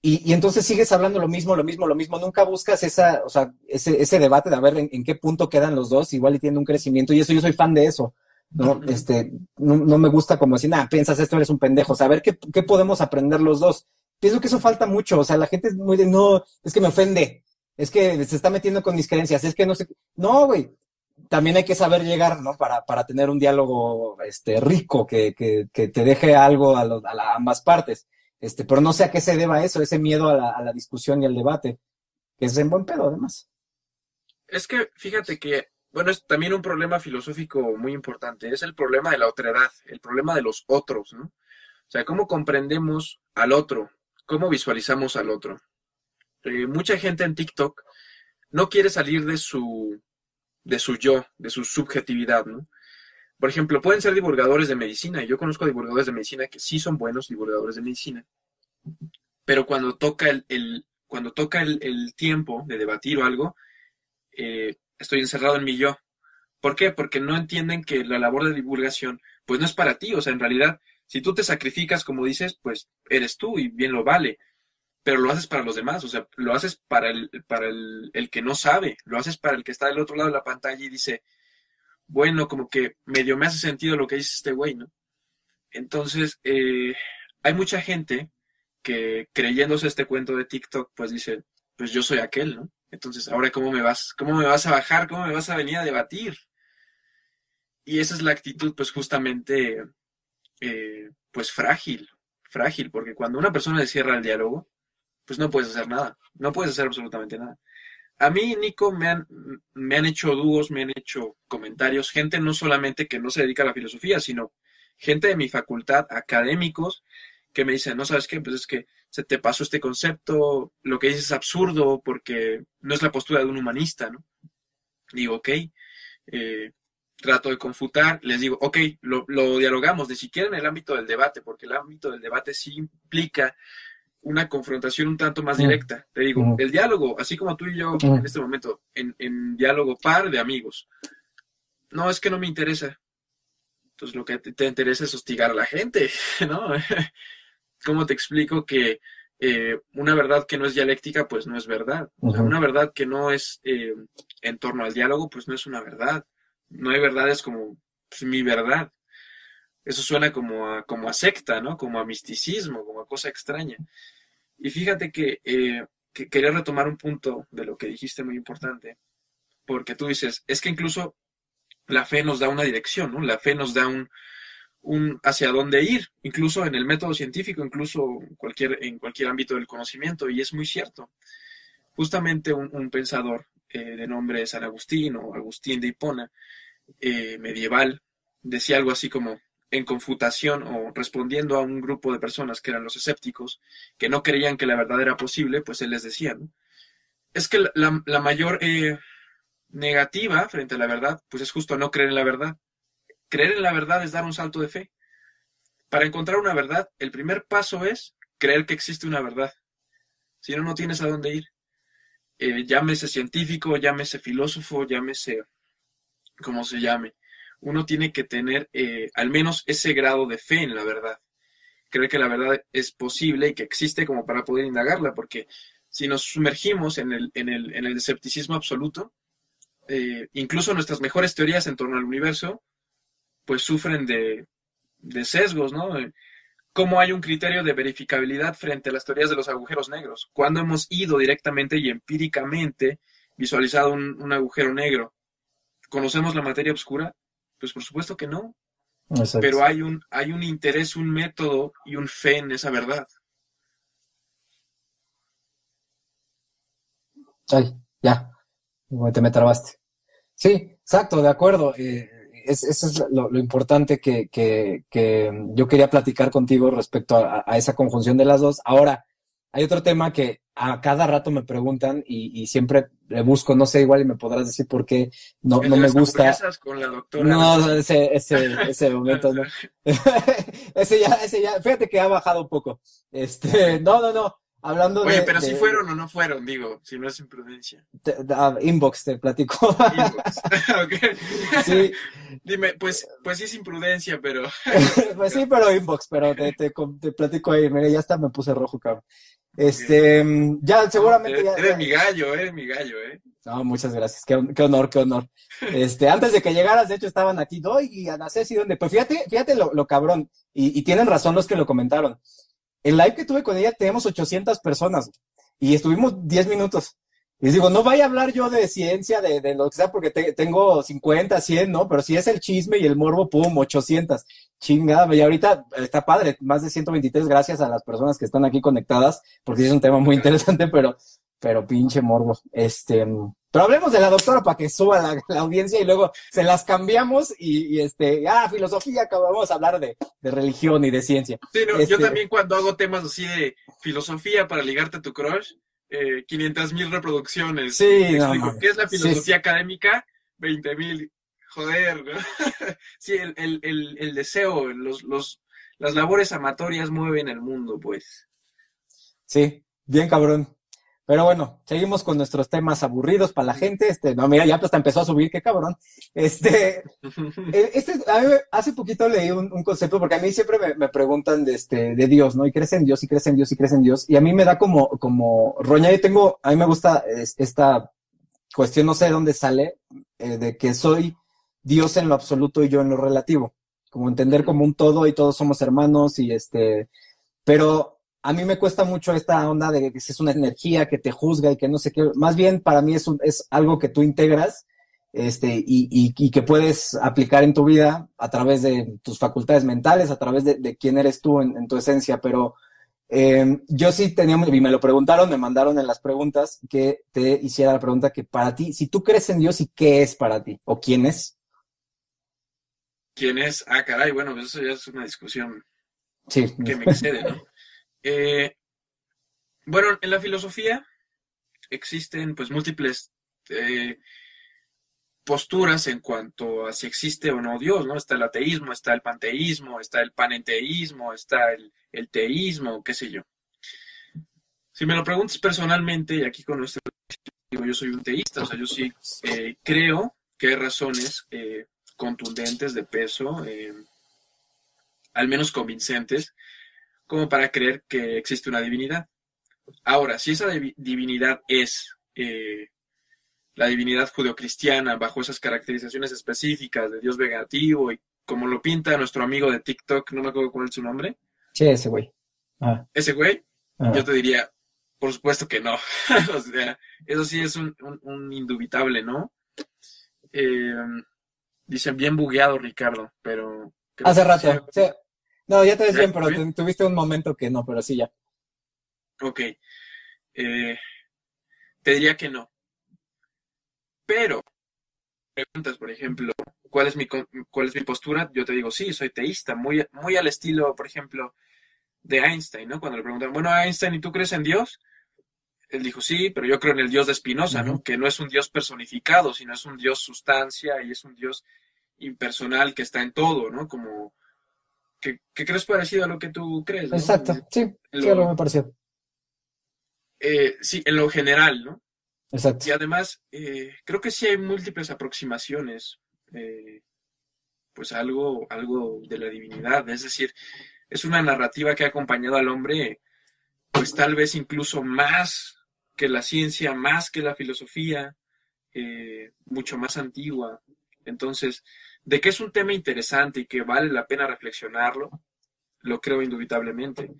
Y, entonces sigues hablando lo mismo, lo mismo, lo mismo. Nunca buscas esa, o sea, ese, ese debate de a ver en, qué punto quedan los dos, igual y tiene un crecimiento. Y eso yo soy fan de eso. ¿no? Este, no, no me gusta como decir, ah, piensas esto, eres un pendejo. O qué, qué podemos aprender los dos pienso que eso falta mucho. O sea, la gente es muy de, no, es que me ofende, es que se está metiendo con mis creencias, es que no sé. No, güey. También hay que saber llegar, ¿no? Para, para tener un diálogo este, rico, que, que, que te deje algo a, los, a ambas partes. Este, pero no sé a qué se deba eso, ese miedo a la, a la discusión y al debate, que es en buen pedo, además. Es que fíjate que, bueno, es también un problema filosófico muy importante, es el problema de la otredad, el problema de los otros, ¿no? O sea, cómo comprendemos al otro, cómo visualizamos al otro. Eh, mucha gente en TikTok no quiere salir de su, de su yo, de su subjetividad, ¿no? Por ejemplo, pueden ser divulgadores de medicina, yo conozco divulgadores de medicina que sí son buenos divulgadores de medicina, pero cuando toca el, cuando toca el, tiempo de debatir o algo, eh, estoy encerrado en mi yo. ¿Por qué? Porque no entienden que la labor de divulgación, pues no es para ti, o sea, en realidad si tú te sacrificas, como dices, pues eres tú y bien lo vale, pero lo haces para los demás, o sea, lo haces para el, para el, que no sabe, lo haces para el que está del otro lado de la pantalla y dice, bueno, como que medio me hace sentido lo que dice este güey, ¿no? Entonces, eh, hay mucha gente que creyéndose este cuento de TikTok, pues dice, pues yo soy aquel, ¿no? Entonces, ahora cómo me vas, cómo me vas a bajar, cómo me vas a venir a debatir. Y esa es la actitud, pues justamente eh, pues frágil, frágil, porque cuando una persona cierra el diálogo, pues no puedes hacer nada, no puedes hacer absolutamente nada. A mí, Nico, me han, me han hecho dúos, me han hecho comentarios, gente no solamente que no se dedica a la filosofía, sino gente de mi facultad, académicos, que me dicen, no sabes qué, pues es que se te pasó este concepto, lo que dices es absurdo porque no es la postura de un humanista, ¿no? Digo, ok, eh, trato de confutar, les digo, ok, lo, dialogamos, ni siquiera en el ámbito del debate, porque el ámbito del debate sí implica una confrontación un tanto más mm. directa. Te digo, mm. el diálogo, así como tú y yo mm. en este momento, en, diálogo par de amigos, no, es que no me interesa. Entonces lo que te, interesa es hostigar a la gente, [laughs] ¿no? [laughs] ¿Cómo te explico que eh, una verdad que no es dialéctica, pues no es verdad? una verdad que no es eh, en torno al diálogo, pues no es una verdad no hay verdades como pues, mi verdad. Eso suena como a, como a secta, ¿no? Como a misticismo, como a cosa extraña. Y fíjate que, eh, que quería retomar un punto de lo que dijiste muy importante, porque tú dices, es que incluso la fe nos da una dirección, ¿no? La fe nos da un, un hacia dónde ir, incluso en el método científico, incluso cualquier, en cualquier ámbito del conocimiento, y es muy cierto. Justamente un, pensador eh, de nombre San Agustín o Agustín de Hipona, eh, medieval, decía algo así como en confutación o respondiendo a un grupo de personas que eran los escépticos, que no creían que la verdad era posible, pues él les decía, es que la, mayor eh, negativa frente a la verdad, pues es justo no creer en la verdad. Creer en la verdad es dar un salto de fe. Para encontrar una verdad, el primer paso es creer que existe una verdad. Si no, no tienes a dónde ir. Eh, llámese científico, llámese filósofo, llámese como se llame. Uno tiene que tener eh, al menos ese grado de fe en la verdad. Creer que la verdad es posible y que existe como para poder indagarla, porque si nos sumergimos en el, en el, en el escepticismo absoluto, eh, incluso nuestras mejores teorías en torno al universo pues sufren de, sesgos, ¿no? ¿Cómo hay un criterio de verificabilidad frente a las teorías de los agujeros negros? ¿Cuándo hemos ido directamente y empíricamente visualizado un, agujero negro? ¿Conocemos la materia oscura? Pues por supuesto que no. Pero hay un, hay un interés, un método y un fe en esa verdad. Ay, ya. Te me trabaste. Sí, exacto, de acuerdo. Eh, es, eso es lo, importante que, yo quería platicar contigo respecto a, esa conjunción de las dos. Ahora, hay otro tema que a cada rato me preguntan y, siempre le busco, no sé, igual y me podrás decir por qué no, no me gusta. Con la doctora. No, ese, ese, ese momento no. [laughs] ese ya, ese ya, fíjate que ha bajado un poco. Este, no, no, no. Hablando Oye, pero si fueron o no fueron, digo, si no es imprudencia. Inbox te platico. Inbox. [laughs] [laughs] Sí. Dime, pues, pues sí es imprudencia, pero. pues sí, pero inbox, pero te, te, te, platico ahí. Mira, ya está, me puse rojo, cabrón. Este, ya seguramente eres, ya, eres mi gallo, eres mi gallo, eh. No, muchas gracias. Qué, qué, honor, qué honor. Este, antes de que llegaras, de hecho, estaban aquí, doy y Ana Ceci, ¿dónde? Pues fíjate, fíjate lo, lo cabrón. Y, y tienen razón los que lo comentaron el live que tuve con ella tenemos 800 personas y estuvimos 10 minutos. Y les digo, no vaya a hablar yo de ciencia, de, de lo que sea, porque tengo 50, 100, ¿no? Pero si es el chisme y el morbo, pum, 800. Chingada, y ahorita está padre, más de 123 gracias a las personas que están aquí conectadas, porque es un tema muy interesante, pero, pero pinche morbo. Este, pero hablemos de la doctora para que suba la, audiencia y luego se las cambiamos y, este, ah, filosofía, vamos a hablar de, religión y de ciencia. Sí, yo este también cuando hago temas así de filosofía para ligarte a tu crush, eh, 500 mil reproducciones. Sí, explico, ¿qué es la filosofía académica? 20 mil. Joder, ¿no? [laughs] sí, el, el, el, el deseo, los, los, las labores amatorias mueven el mundo, pues. Sí, bien cabrón. Pero bueno, seguimos con nuestros temas aburridos para la gente. Este, no, mira, ya hasta empezó a subir, qué cabrón. Este, [laughs] eh, este hace poquito leí un, concepto, porque a mí siempre me, preguntan de, este, de Dios, ¿no? Y crees en Dios, y crees en Dios, y crees en Dios. Y a mí me da como, como roña, y tengo, a mí me gusta esta cuestión, no sé de dónde sale, eh, de que soy Dios en lo absoluto y yo en lo relativo. Como entender como un todo y todos somos hermanos y este, pero a mí me cuesta mucho esta onda de que es una energía que te juzga y que no sé qué. Más bien para mí es, es algo que tú integras este, y, y, que puedes aplicar en tu vida a través de tus facultades mentales, a través de, quién eres tú en, tu esencia. Pero em, yo sí tenía, y me lo preguntaron, me mandaron en las preguntas que te hiciera la pregunta que para ti, si tú crees en Dios y qué es para ti o quién es. ¿Quién es? Ah, caray, bueno, eso ya es una discusión sí. que me excede, ¿no? Eh, bueno, en la filosofía existen pues múltiples eh, posturas en cuanto a si existe o no Dios, ¿no? Está el ateísmo, está el panteísmo, está el panenteísmo, está el, teísmo, qué sé yo. Si me lo preguntas personalmente, y aquí con nuestro yo soy un teísta, o sea, yo sí eh, creo que hay razones contundentes de peso, al menos convincentes, como para creer que existe una divinidad. Ahora, si esa divinidad es eh, la divinidad judeocristiana bajo esas caracterizaciones específicas de Dios vengativo y como lo pinta nuestro amigo de TikTok, no me acuerdo cuál es su nombre. Sí, ese güey. Ah. Ese güey, ah. yo te diría, por supuesto que no. [laughs] o sea, eso sí es un, indubitable, ¿no? Eh, dicen bien bugueado, Ricardo, pero Hace rato. No, ya te ves bien, pero tuviste un momento que no, pero sí ya. Ok. Eh, te diría que no. Pero, preguntas, por ejemplo, ¿cuál es mi, cuál es mi postura? Yo te digo, sí, soy teísta, muy, muy al estilo, por ejemplo, de Einstein, ¿no? Cuando le preguntan, bueno, Einstein, ¿y tú crees en Dios? Él dijo, sí, pero yo creo en el Dios de Spinoza, ¿no? Que no es un Dios personificado, sino es un Dios sustancia y es un Dios impersonal que está en todo, ¿no? Como, que, crees parecido a lo que tú crees. Exacto, sí, lo, me pareció. Eh, sí, en lo general, ¿no? Exacto. Y además, eh, creo que sí hay múltiples aproximaciones, eh, pues algo, algo de la divinidad, es decir, es una narrativa que ha acompañado al hombre, pues tal vez incluso más que la ciencia, más que la filosofía, mucho más antigua. Entonces, de que es un tema interesante y que vale la pena reflexionarlo, lo creo indubitablemente.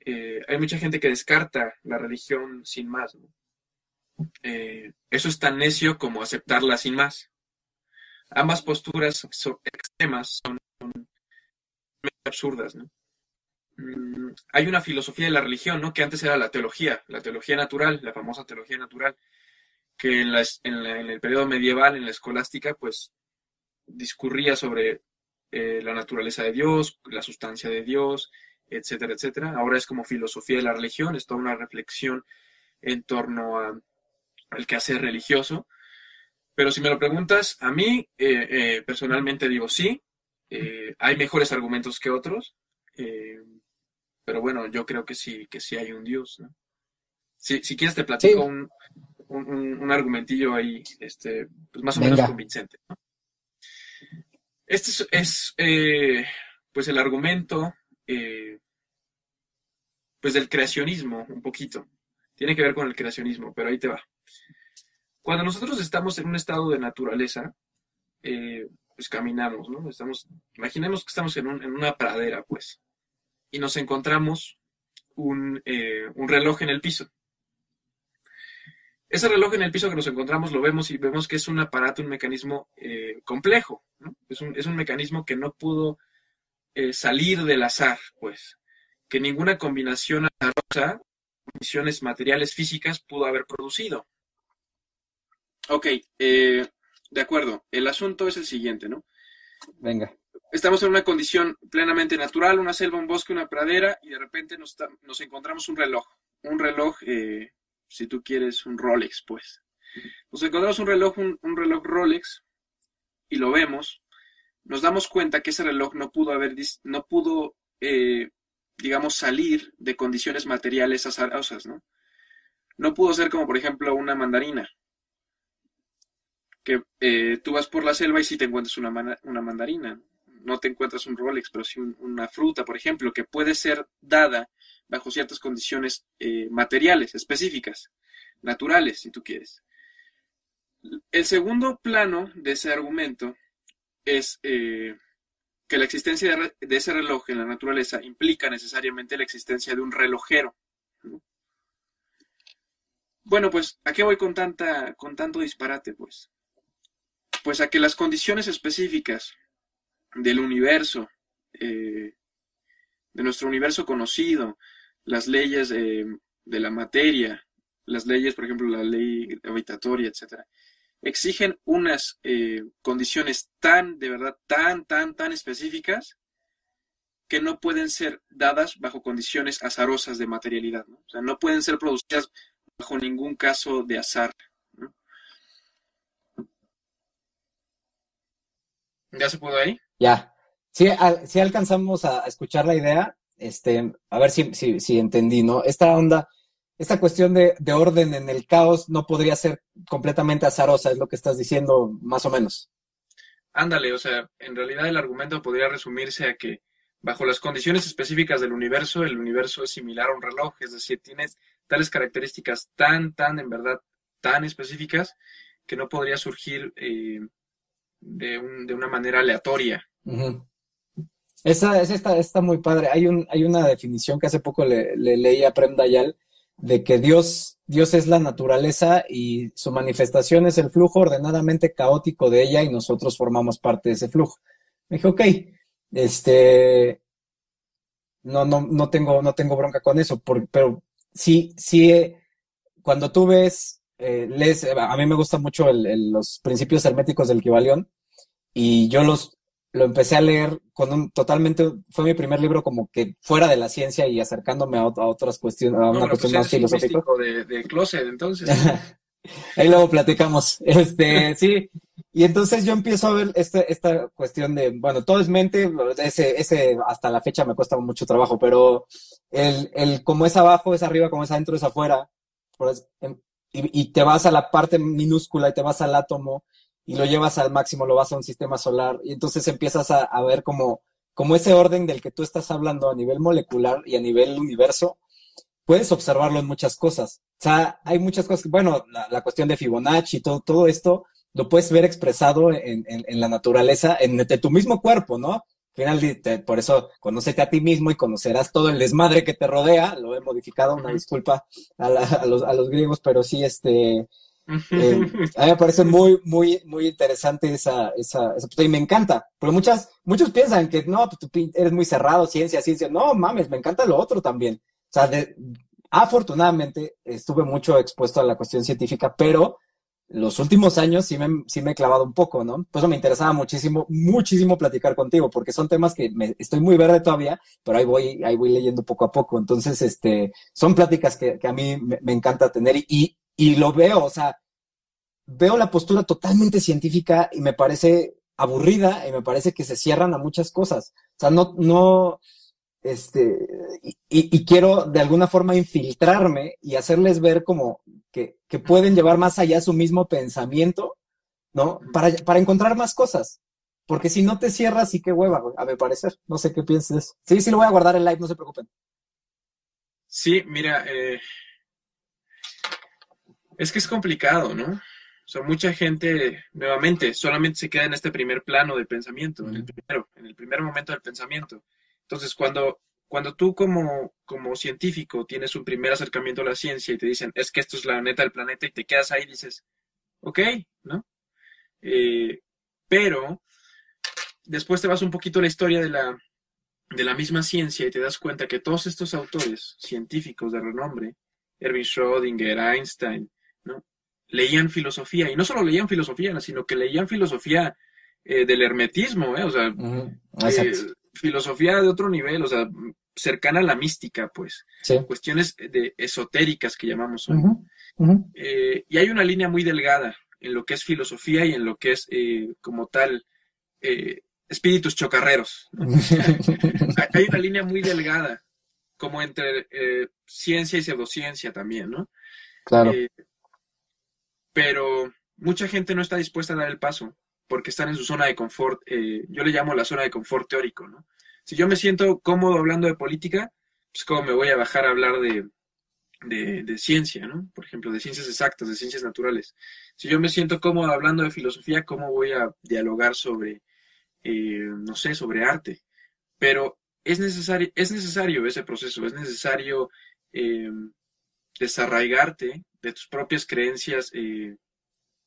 Eh, hay mucha gente que descarta la religión sin más. Eh, eso es tan necio como aceptarla sin más. Ambas posturas extremas son, absurdas. Mm, hay una filosofía de la religión, ¿no? que antes era la teología, la teología natural, la famosa teología natural, que en, en el periodo medieval, en la escolástica, pues discurría sobre eh, la naturaleza de Dios, la sustancia de Dios, etcétera, etcétera. Ahora es como filosofía de la religión, es toda una reflexión en torno a, al quehacer religioso. Pero si me lo preguntas, a mí eh, eh, personalmente digo sí, hay mejores argumentos que otros, pero bueno, yo creo que sí, que sí hay un Dios. Si, quieres te platico un, un, argumentillo ahí, este, pues más o menos convincente. ¿no? Este es, eh, pues el argumento eh, pues del creacionismo, un poquito. Tiene que ver con el creacionismo, pero ahí te va. Cuando nosotros estamos en un estado de naturaleza, eh, pues caminamos, ¿no? Estamos, imaginemos que estamos en, una pradera, pues, y nos encontramos un, un reloj en el piso. Ese reloj en el piso que nos encontramos lo vemos y vemos que es un aparato, un mecanismo eh, complejo. Es, un, mecanismo que no pudo eh, salir del azar, pues. Que ninguna combinación azarosa, condiciones materiales físicas pudo haber producido. Ok, eh, de acuerdo. El asunto es el siguiente, ¿no? Venga. Estamos en una condición plenamente natural, una selva, un bosque, una pradera, y de repente nos, nos encontramos un reloj. Un reloj si tú quieres un Rolex, pues. Nos encontramos un reloj, un, reloj Rolex y lo vemos, nos damos cuenta que ese reloj no pudo haber, no pudo, eh, digamos, salir de condiciones materiales azarosas, ¿no? No pudo ser como, por ejemplo, una mandarina. Que eh, tú vas por la selva y sí te encuentras una, una mandarina. No te encuentras un Rolex, pero sí una fruta, por ejemplo, que puede ser dada bajo ciertas condiciones eh, materiales, específicas, naturales, si tú quieres. El segundo plano de ese argumento es eh, que la existencia de, ese reloj en la naturaleza implica necesariamente la existencia de un relojero. Bueno, pues, ¿a qué voy con, tanta, con tanto disparate? Pues? pues a que las condiciones específicas del universo, eh, de nuestro universo conocido, las leyes de la materia, las leyes, por ejemplo, la ley habitatoria, etcétera, exigen unas eh, condiciones tan, de verdad, tan, tan, tan específicas que no pueden ser dadas bajo condiciones azarosas de materialidad, ¿no? O sea, no pueden ser producidas bajo ningún caso de azar. ¿Ya se pudo ahí? Ya. Sí, alcanzamos a escuchar la idea este, a ver si, si, si entendí, ¿no? Esta onda, esta cuestión de, de, orden en el caos no podría ser completamente azarosa, es lo que estás diciendo, más o menos. Ándale, o sea, en realidad el argumento podría resumirse a que bajo las condiciones específicas del universo, el universo es similar a un reloj, es decir, tiene tales características tan, tan, en verdad, tan específicas que no podría surgir eh, de, un, de, una manera aleatoria. Esa, esa está, muy padre. Hay, un, hay una definición que hace poco le, leí a Prem Dayal de que Dios, Dios es la naturaleza y su manifestación es el flujo ordenadamente caótico de ella y nosotros formamos parte de ese flujo. Me dije, ok, este, no, no, no tengo, no tengo bronca con eso, pero sí, sí, cuando tú ves, eh, lees, a mí me gustan mucho los principios herméticos del Kibalión y yo los, lo empecé a leer con un totalmente, fue mi primer libro como que fuera de la ciencia y acercándome a, otras cuestiones, a una cuestión más filosófica. De, de closet, entonces. [laughs] Ahí luego platicamos. Este, sí. Y entonces yo empiezo a ver esta, esta cuestión de, bueno, todo es mente, ese, ese hasta la fecha me cuesta mucho trabajo, pero el, el como es abajo, es arriba, como es adentro, es afuera. y, y te vas a la parte minúscula y te vas al átomo y lo llevas al máximo, lo vas a un sistema solar, y entonces empiezas a, ver como, como ese orden del que tú estás hablando a nivel molecular y a nivel universo, puedes observarlo en muchas cosas. O sea, hay muchas cosas, bueno, la, cuestión de Fibonacci, todo, todo esto, lo puedes ver expresado en, en, la naturaleza, en, de tu mismo cuerpo, ¿no? Al final, por eso, conócete a ti mismo y conocerás todo el desmadre que te rodea. Lo he modificado, una disculpa a, los, a los griegos, pero sí, este, eh, a mí me parece muy, muy, muy interesante esa, esa, esa y me encanta. Pero muchas, muchos piensan que no, pues, tú eres muy cerrado, ciencia, ciencia. No, mames, me encanta lo otro también. O sea, afortunadamente estuve mucho expuesto a la cuestión científica, pero los últimos años sí me, sí me he clavado un poco, ¿no? Por eso me interesaba muchísimo, muchísimo platicar contigo, porque son temas que estoy muy verde todavía, pero ahí voy, ahí voy leyendo poco a poco. Entonces, este, son pláticas que, a mí me, encanta tener y lo veo, o sea, veo la postura totalmente científica y me parece aburrida y me parece que se cierran a muchas cosas. O sea, no, no, este, y, y quiero de alguna forma infiltrarme y hacerles ver como que, que pueden llevar más allá su mismo pensamiento, ¿no? Para, para encontrar más cosas. Porque si no te cierras, sí que hueva, a mi parecer. No sé qué pienses. Sí, sí lo voy a guardar en live, no se preocupen. Sí, mira, eh, es que es complicado, ¿no? O sea, mucha gente, nuevamente, solamente se queda en este primer plano del pensamiento, en el primero, en el primer momento del pensamiento. Entonces, cuando, cuando tú como, como científico tienes un primer acercamiento a la ciencia y te dicen, es que esto es la neta del planeta y te quedas ahí y dices, ok, ¿no? Eh, pero después te vas un poquito a la historia de la, de la misma ciencia y te das cuenta que todos estos autores científicos de renombre, Erwin Schrödinger, Einstein, leían filosofía, y no solo leían filosofía, sino que leían filosofía eh, del hermetismo, ¿eh? o sea, eh, filosofía de otro nivel, o sea, cercana a la mística, pues, cuestiones de, esotéricas que llamamos y hay una línea muy delgada en lo que es filosofía y en lo que es como tal espíritus chocarreros. [laughs] hay una línea muy delgada, como entre ciencia y pseudociencia también, ¿no? Claro pero mucha gente no está dispuesta a dar el paso porque están en su zona de confort. Eh, yo le llamo la zona de confort teórico, ¿no? Si yo me siento cómodo hablando de política, pues cómo me voy a bajar a hablar de, de, ciencia, ¿no? Por ejemplo, de ciencias exactas, de ciencias naturales. Si yo me siento cómodo hablando de filosofía, ¿cómo voy a dialogar sobre, eh, no sé, sobre arte? Pero es necesario, es necesario ese proceso, es necesario eh, desarraigarte de tus propias creencias, eh,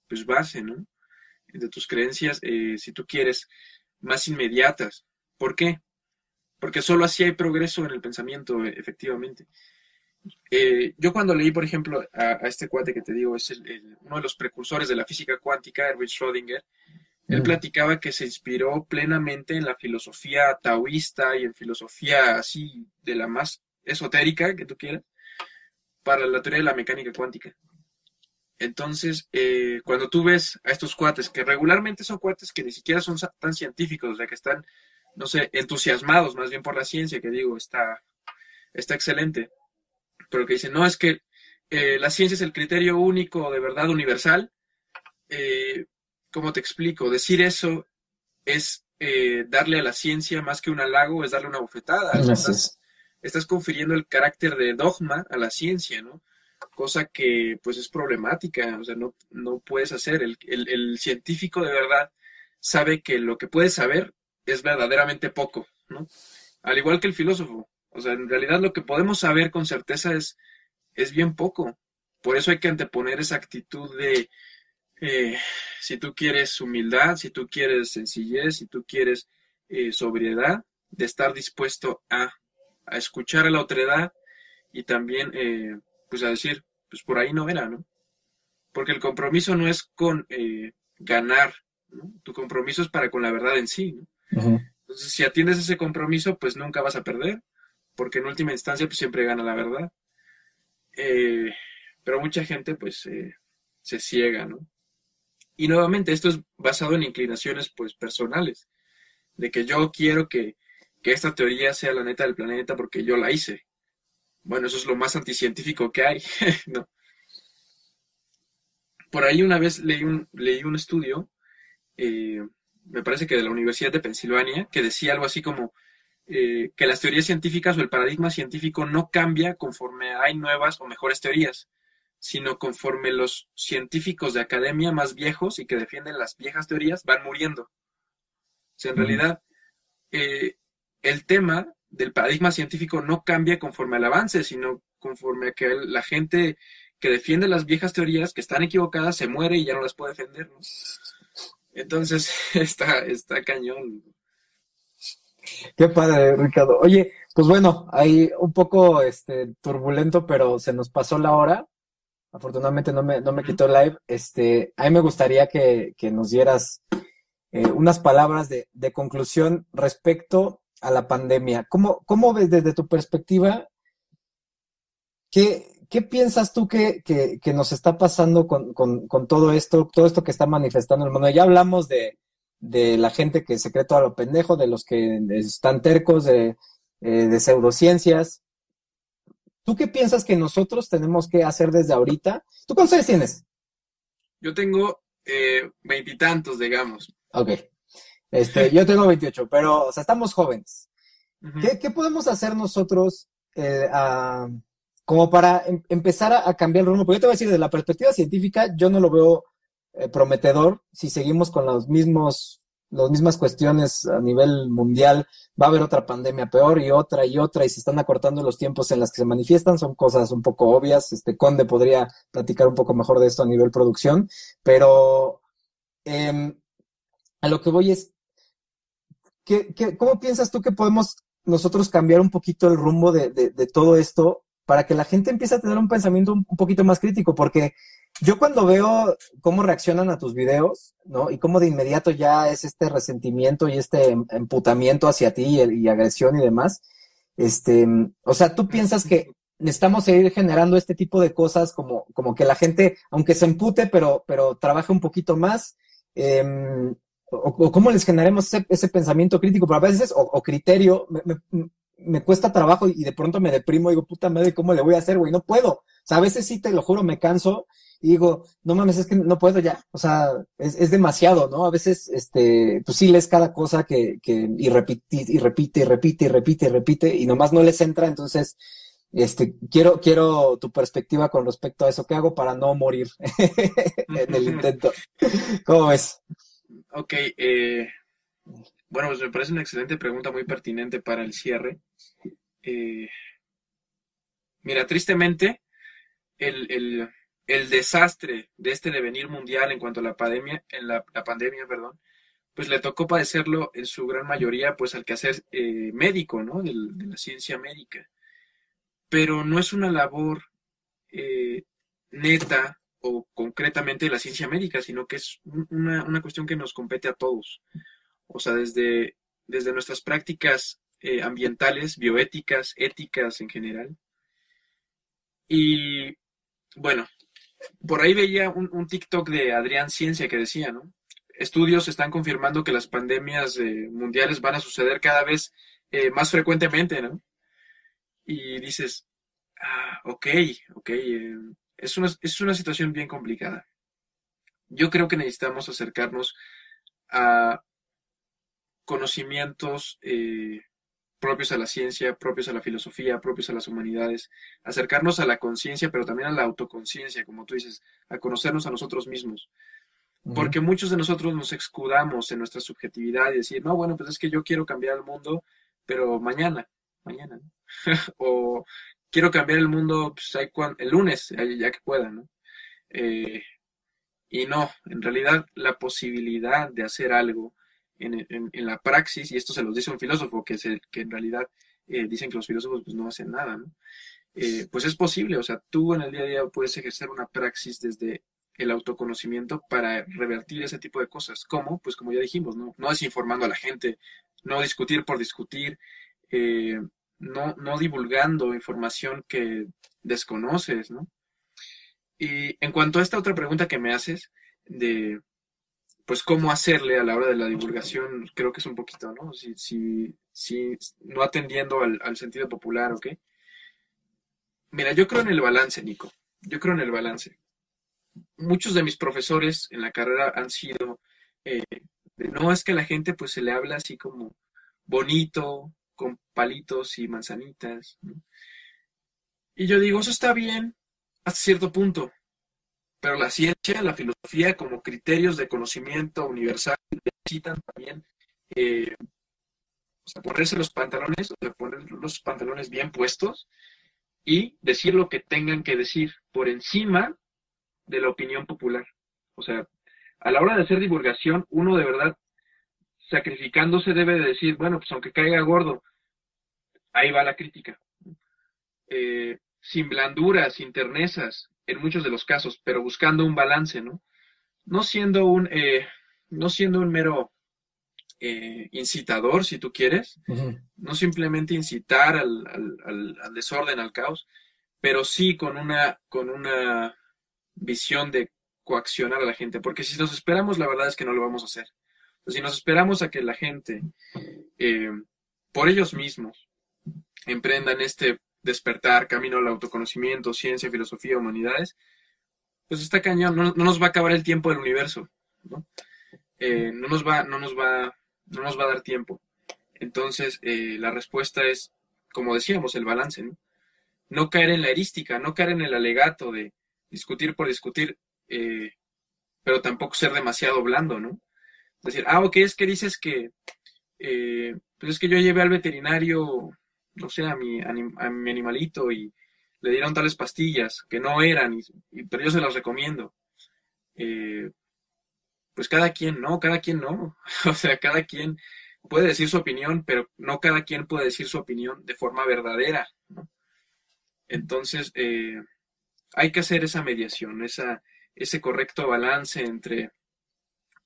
pues base, ¿no? De tus creencias, eh, si tú quieres, más inmediatas. ¿Por qué? Porque solo así hay progreso en el pensamiento, efectivamente. Eh, yo cuando leí, por ejemplo, a, este cuate que te digo, es uno de los precursores de la física cuántica, Erwin Schrödinger, él platicaba que se inspiró plenamente en la filosofía taoísta y en filosofía así de la más esotérica que tú quieras, para la teoría de la mecánica cuántica. Entonces, eh, cuando tú ves a estos cuates, que regularmente son cuates que ni siquiera son tan científicos, o sea, que están, no sé, entusiasmados más bien por la ciencia, que digo, está, está excelente, pero que dicen, no, es que eh, la ciencia es el criterio único de verdad universal. Eh, ¿Cómo te explico? Decir eso es darle a la ciencia más que un halago, es darle una bofetada. Gracias estás confiriendo el carácter de dogma a la ciencia, ¿no? Cosa que pues es problemática, o sea, no, no puedes hacer. El, científico de verdad sabe que lo que puede saber es verdaderamente poco, ¿no? Al igual que el filósofo. O sea, en realidad lo que podemos saber con certeza es, es bien poco. Por eso hay que anteponer esa actitud de, eh, si tú quieres humildad, si tú quieres sencillez, si tú quieres eh, sobriedad, de estar dispuesto a, a, escuchar a la otredad y también, eh, pues a decir, pues por ahí no era, ¿no? Porque el compromiso no es con eh, ganar, ¿no? Tu compromiso es para con la verdad en sí, ¿no? Entonces, si atiendes ese compromiso, pues nunca vas a perder, porque en última instancia, pues siempre gana la verdad. pero mucha gente, pues, se ciega, ¿no? Y nuevamente, esto es basado en inclinaciones, pues, personales de que yo quiero que, esta teoría sea la neta del planeta porque yo la hice. Bueno, eso es lo más anticientífico que hay, [laughs] ¿no? Por ahí una vez leí un, leí un estudio, eh, me parece que de la Universidad de Pensilvania, que decía algo así como eh, que las teorías científicas o el paradigma científico no cambia conforme hay nuevas o mejores teorías, sino conforme los científicos de academia más viejos y que defienden las viejas teorías van muriendo en realidad eh, el tema del paradigma científico no cambia conforme al avance, sino conforme a que la gente que defiende las viejas teorías que están equivocadas se muere y ya no las puede defender. Entonces, [laughs] está, está cañón. Qué padre, Ricardo. Oye, pues bueno, hay un poco este, turbulento, pero se nos pasó la hora. Afortunadamente no me, no me quitó live. Este, a mí me gustaría que, que nos dieras eh, unas palabras de, conclusión respecto a la pandemia. ¿Cómo, cómo ves desde tu perspectiva? ¿Qué, qué piensas tú que, que, nos está pasando con, con, todo esto, todo esto que está manifestando el mundo? Ya hablamos de, de la gente que se cree todo a lo pendejo, de los que están tercos, de, eh, de pseudociencias. ¿Tú qué piensas que nosotros tenemos que hacer desde ahorita? ¿Tú cuántos años tienes? Yo tengo eh, veintitantos, digamos. Ok. Este, [laughs] yo tengo 28, pero, o sea, estamos jóvenes. ¿Qué, podemos hacer nosotros eh, como para em, empezar a, cambiar el rumbo? Porque yo te voy a decir, desde la perspectiva científica, yo no lo veo eh, prometedor. Si seguimos con los mismos, las mismas cuestiones a nivel mundial, va a haber otra pandemia peor y otra y otra, y se están acortando los tiempos en las que se manifiestan. Son cosas un poco obvias. Este Conde podría platicar un poco mejor de esto a nivel producción, pero eh, a lo que voy es, ¿qué, cómo piensas tú que podemos nosotros cambiar un poquito el rumbo de, todo esto para que la gente empiece a tener un pensamiento un, poquito más crítico? Porque yo cuando veo cómo reaccionan a tus videos, ¿no? Y cómo de inmediato ya es este resentimiento y este em, emputamiento hacia ti y, agresión y demás, este, o sea, tú piensas que necesitamos seguir generando este tipo de cosas como, como que la gente, aunque se empute, pero, pero trabaje un poquito más. Eh, o, cómo les generemos ese, pensamiento crítico, pero a veces, o, criterio, me, cuesta trabajo y de pronto me deprimo y digo, puta madre, ¿cómo le voy a hacer, güey? No puedo. O sea, a veces sí, te lo juro, me canso y digo, no mames, es que no puedo ya. O sea, es, demasiado, ¿no? A veces, este, pues sí lees cada cosa que, que, y repite, y repite, y repite, y repite, y repite, y nomás no les entra, entonces, este, quiero, quiero tu perspectiva con respecto a eso. ¿Qué hago para no morir [laughs] en el intento? ¿Cómo ves? Ok, eh, bueno, pues me parece una excelente pregunta, muy pertinente para el cierre. Eh, mira, tristemente, el, desastre de este devenir mundial en cuanto a la pandemia, en la, pandemia, perdón, pues le tocó padecerlo en su gran mayoría, pues al quehacer eh, médico, ¿no? De, la ciencia médica. Pero no es una labor eh, neta o concretamente la ciencia médica, sino que es una, cuestión que nos compete a todos. O sea, desde, desde nuestras prácticas eh, ambientales, bioéticas, éticas en general. Y bueno, por ahí veía un, TikTok de Adrián Ciencia que decía, ¿no? Estudios están confirmando que las pandemias eh, mundiales van a suceder cada vez eh, más frecuentemente, ¿no? Y dices, ah, ok, ok, es una, es una situación bien complicada. Yo creo que necesitamos acercarnos a conocimientos eh, propios a la ciencia, propios a la filosofía, propios a las humanidades, acercarnos a la conciencia, pero también a la autoconciencia, como tú dices, a conocernos a nosotros mismos. Porque muchos de nosotros nos escudamos en nuestra subjetividad y decir, no, bueno, pues es que yo quiero cambiar el mundo, pero mañana, mañana, [laughs] o quiero cambiar el mundo pues, el lunes, ya que pueda, ¿no? Eh, y no, en realidad la posibilidad de hacer algo en, la praxis, y esto se los dice un filósofo, que, es el, que en realidad eh, dicen que los filósofos pues, no hacen nada, ¿no? Eh, pues es posible, o sea, tú en el día a día puedes ejercer una praxis desde el autoconocimiento para revertir ese tipo de cosas. ¿Cómo? Pues como ya dijimos, ¿no? No desinformando a la gente, no discutir por discutir, eh, no, no divulgando información que desconoces, ¿no? Y en cuanto a esta otra pregunta que me haces, de pues cómo hacerle a la hora de la divulgación, creo que es un poquito, ¿no? Si, si, si no atendiendo al, al sentido popular, ¿ok? Mira, yo creo en el balance, Nico. Yo creo en el balance. Muchos de mis profesores en la carrera han sido, eh, no es que a la gente pues se le habla así como bonito, con palitos y manzanitas. Y yo digo, eso está bien hasta cierto punto, pero la ciencia, la filosofía como criterios de conocimiento universal necesitan también eh, ponerse los pantalones, o sea, poner los pantalones bien puestos y decir lo que tengan que decir por encima de la opinión popular. O sea, a la hora de hacer divulgación, uno de verdad sacrificándose debe de decir, bueno, pues aunque caiga gordo, ahí va la crítica. Eh, sin blanduras, sin ternezas, en muchos de los casos, pero buscando un balance, ¿no? No siendo un, eh, no siendo un mero eh, incitador, si tú quieres, no simplemente incitar al, al, desorden, al caos, pero sí con una, con una visión de coaccionar a la gente, porque si nos esperamos, la verdad es que no lo vamos a hacer. Si nos esperamos a que la gente, eh, por ellos mismos, emprendan este despertar, camino al autoconocimiento, ciencia, filosofía, humanidades, pues está cañón, no, nos va a acabar el tiempo del universo, ¿no? Eh, no nos va, no nos va no nos va a dar tiempo. Entonces, eh, la respuesta es, como decíamos, el balance, ¿no? No caer en la erística, no caer en el alegato de discutir por discutir, eh, pero tampoco ser demasiado blando, ¿no? Decir, ah, ok, es que dices que, pues es que yo llevé al veterinario, no sé, a mi, a mi animalito y le dieron tales pastillas que no eran, y, pero yo se las recomiendo. Eh, pues cada quien no, cada quien no. [laughs] O sea, cada quien puede decir su opinión, pero no cada quien puede decir su opinión de forma verdadera. Entonces, eh, hay que hacer esa mediación, esa, ese correcto balance entre,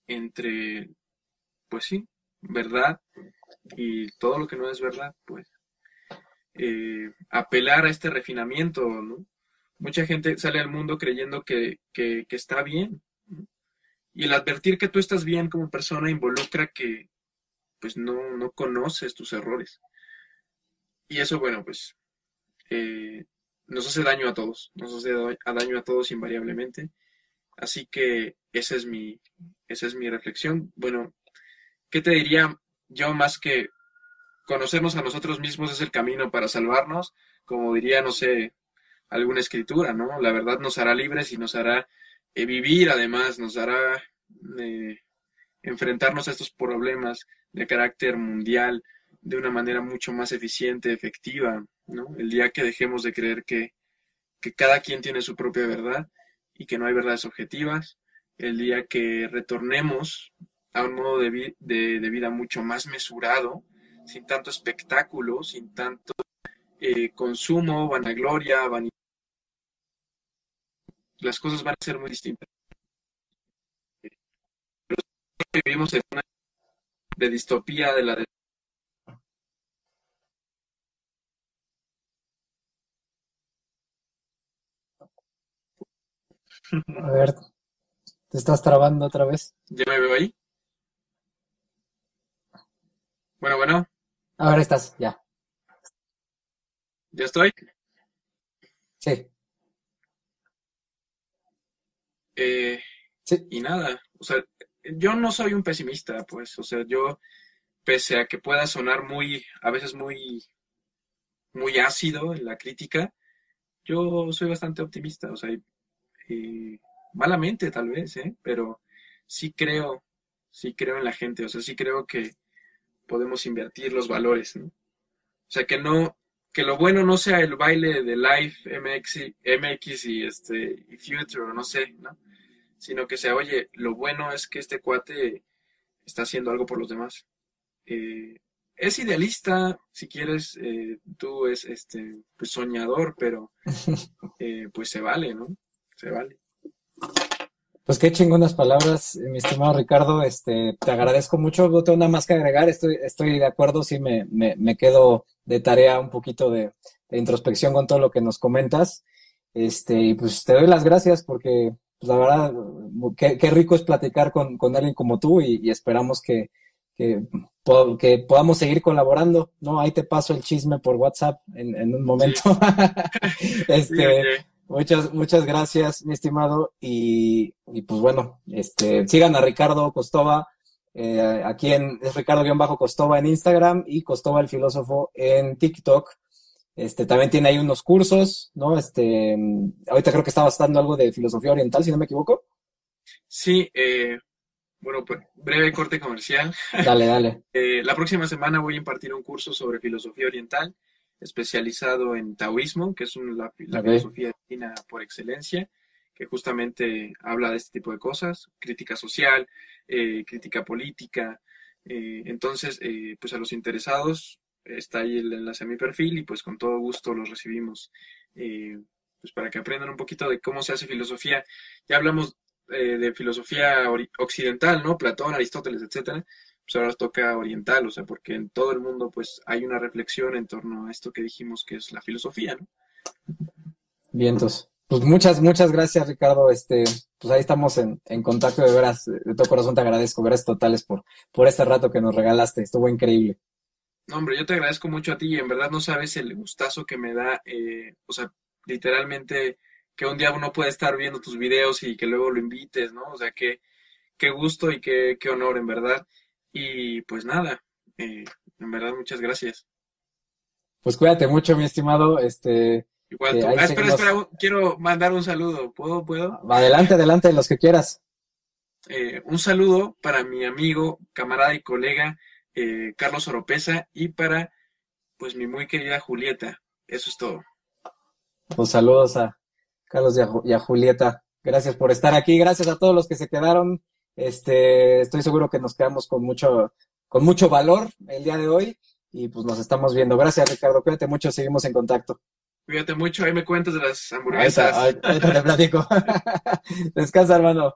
entre, pues sí, verdad y todo lo que no es verdad, pues eh, apelar a este refinamiento, ¿no? Mucha gente sale al mundo creyendo que, que, está bien, y el advertir que tú estás bien como persona involucra que pues no, no conoces tus errores. Y eso, bueno, pues eh, nos hace daño a todos, nos hace daño a todos invariablemente. Así que esa es mi, esa es mi reflexión. Bueno, ¿qué te diría yo más que conocernos a nosotros mismos es el camino para salvarnos? Como diría, no sé, alguna escritura, ¿no? La verdad nos hará libres y nos hará eh, vivir además nos hará eh, enfrentarnos a estos problemas de carácter mundial de una manera mucho más eficiente, efectiva, ¿no? El día que dejemos de creer que, que cada quien tiene su propia verdad y que no hay verdades objetivas, el día que retornemos a un modo de, de, vida mucho más mesurado, sin tanto espectáculo, sin tanto eh, consumo, vanagloria, vanidad las cosas van a ser muy distintas. vivimos en una de distopía de la A ver, te estás trabando otra vez. ¿Ya me veo ahí? Bueno, bueno. Ahora estás, ya. ¿Ya estoy? Sí. Eh, y nada, o sea, yo no soy un pesimista, pues, o sea, yo, pese a que pueda sonar muy, a veces muy, muy ácido en la crítica, yo soy bastante optimista, o sea, malamente tal vez, ¿eh? pero sí creo, sí creo en la gente, o sea, sí creo que podemos invertir los valores, ¿no? O sea, que no, que lo bueno no sea el baile de Life, MX, MX y este y Future, no sé, ¿no? Sino que sea, oye, lo bueno es que este cuate está haciendo algo por los demás. Eh, es idealista, si quieres, eh, tú es este pues soñador, pero [laughs] eh, pues se vale, ¿no? Se vale. Pues qué chingonas palabras, mi estimado Ricardo. Este, te agradezco mucho. No tengo nada más que agregar. Estoy, estoy de acuerdo. Sí, me, me, me quedo de tarea un poquito de, introspección con todo lo que nos comentas. Este, y pues te doy las gracias porque, pues la verdad, qué, qué rico es platicar con, con alguien como tú y esperamos que, que, que podamos seguir colaborando, ¿no? Ahí te paso el chisme por WhatsApp en, un momento. [laughs] [laughs] este, muchas, muchas gracias, mi estimado. Y, pues bueno, este, sigan a Ricardo Costova, eh, aquí en, es Ricardo-Costova en Instagram y Costova el filósofo en TikTok. Este, también tiene ahí unos cursos, ¿no? Este, ahorita creo que estaba dando algo de filosofía oriental, si no me equivoco. Sí, eh, bueno, pues breve corte comercial. Dale, dale. [laughs] Eh, la próxima semana voy a impartir un curso sobre filosofía oriental, especializado en taoísmo, que es la, filosofía china por excelencia, que justamente habla de este tipo de cosas, crítica social, eh, crítica política. Eh, entonces, pues a los interesados está ahí el enlace a mi perfil y pues con todo gusto los recibimos. pues para que aprendan un poquito de cómo se hace filosofía. Ya hablamos eh, de filosofía occidental, ¿no? Platón, Aristóteles, etcétera, pues ahora toca oriental, o sea, porque en todo el mundo pues hay una reflexión en torno a esto que dijimos que es la filosofía, ¿no? Vientos. Pues muchas, muchas gracias, Ricardo. Este, pues ahí estamos en, en contacto de veras. De todo corazón te agradezco. Gracias totales por, por este rato que nos regalaste. Estuvo increíble. No, hombre, yo te agradezco mucho a ti y en verdad no sabes el gustazo que me da, eh, o sea, literalmente que un día uno puede estar viendo tus videos y que luego lo invites, ¿no? O sea, qué, qué gusto y qué, qué honor, en verdad. Y pues nada, eh, en verdad, muchas gracias. Pues cuídate mucho, mi estimado. Este, Igual tú. Ah, espera, espera, quiero mandar un saludo. ¿Puedo? ¿Puedo? Adelante, adelante, los que quieras. Eh, un saludo para mi amigo, camarada y colega eh, Carlos Oropesa y para pues mi muy querida Julieta. Eso es todo. Pues saludos a, Carlos y a, Julieta. Gracias por estar aquí. Gracias a todos los que se quedaron. Este, estoy seguro que nos quedamos con mucho, con mucho valor el día de hoy y pues nos estamos viendo. Gracias, Ricardo. Cuídate mucho. Seguimos en contacto. Cuídate mucho. Ahí me cuentas de las hamburguesas. Ahí, te platico. [laughs] Descansa, hermano.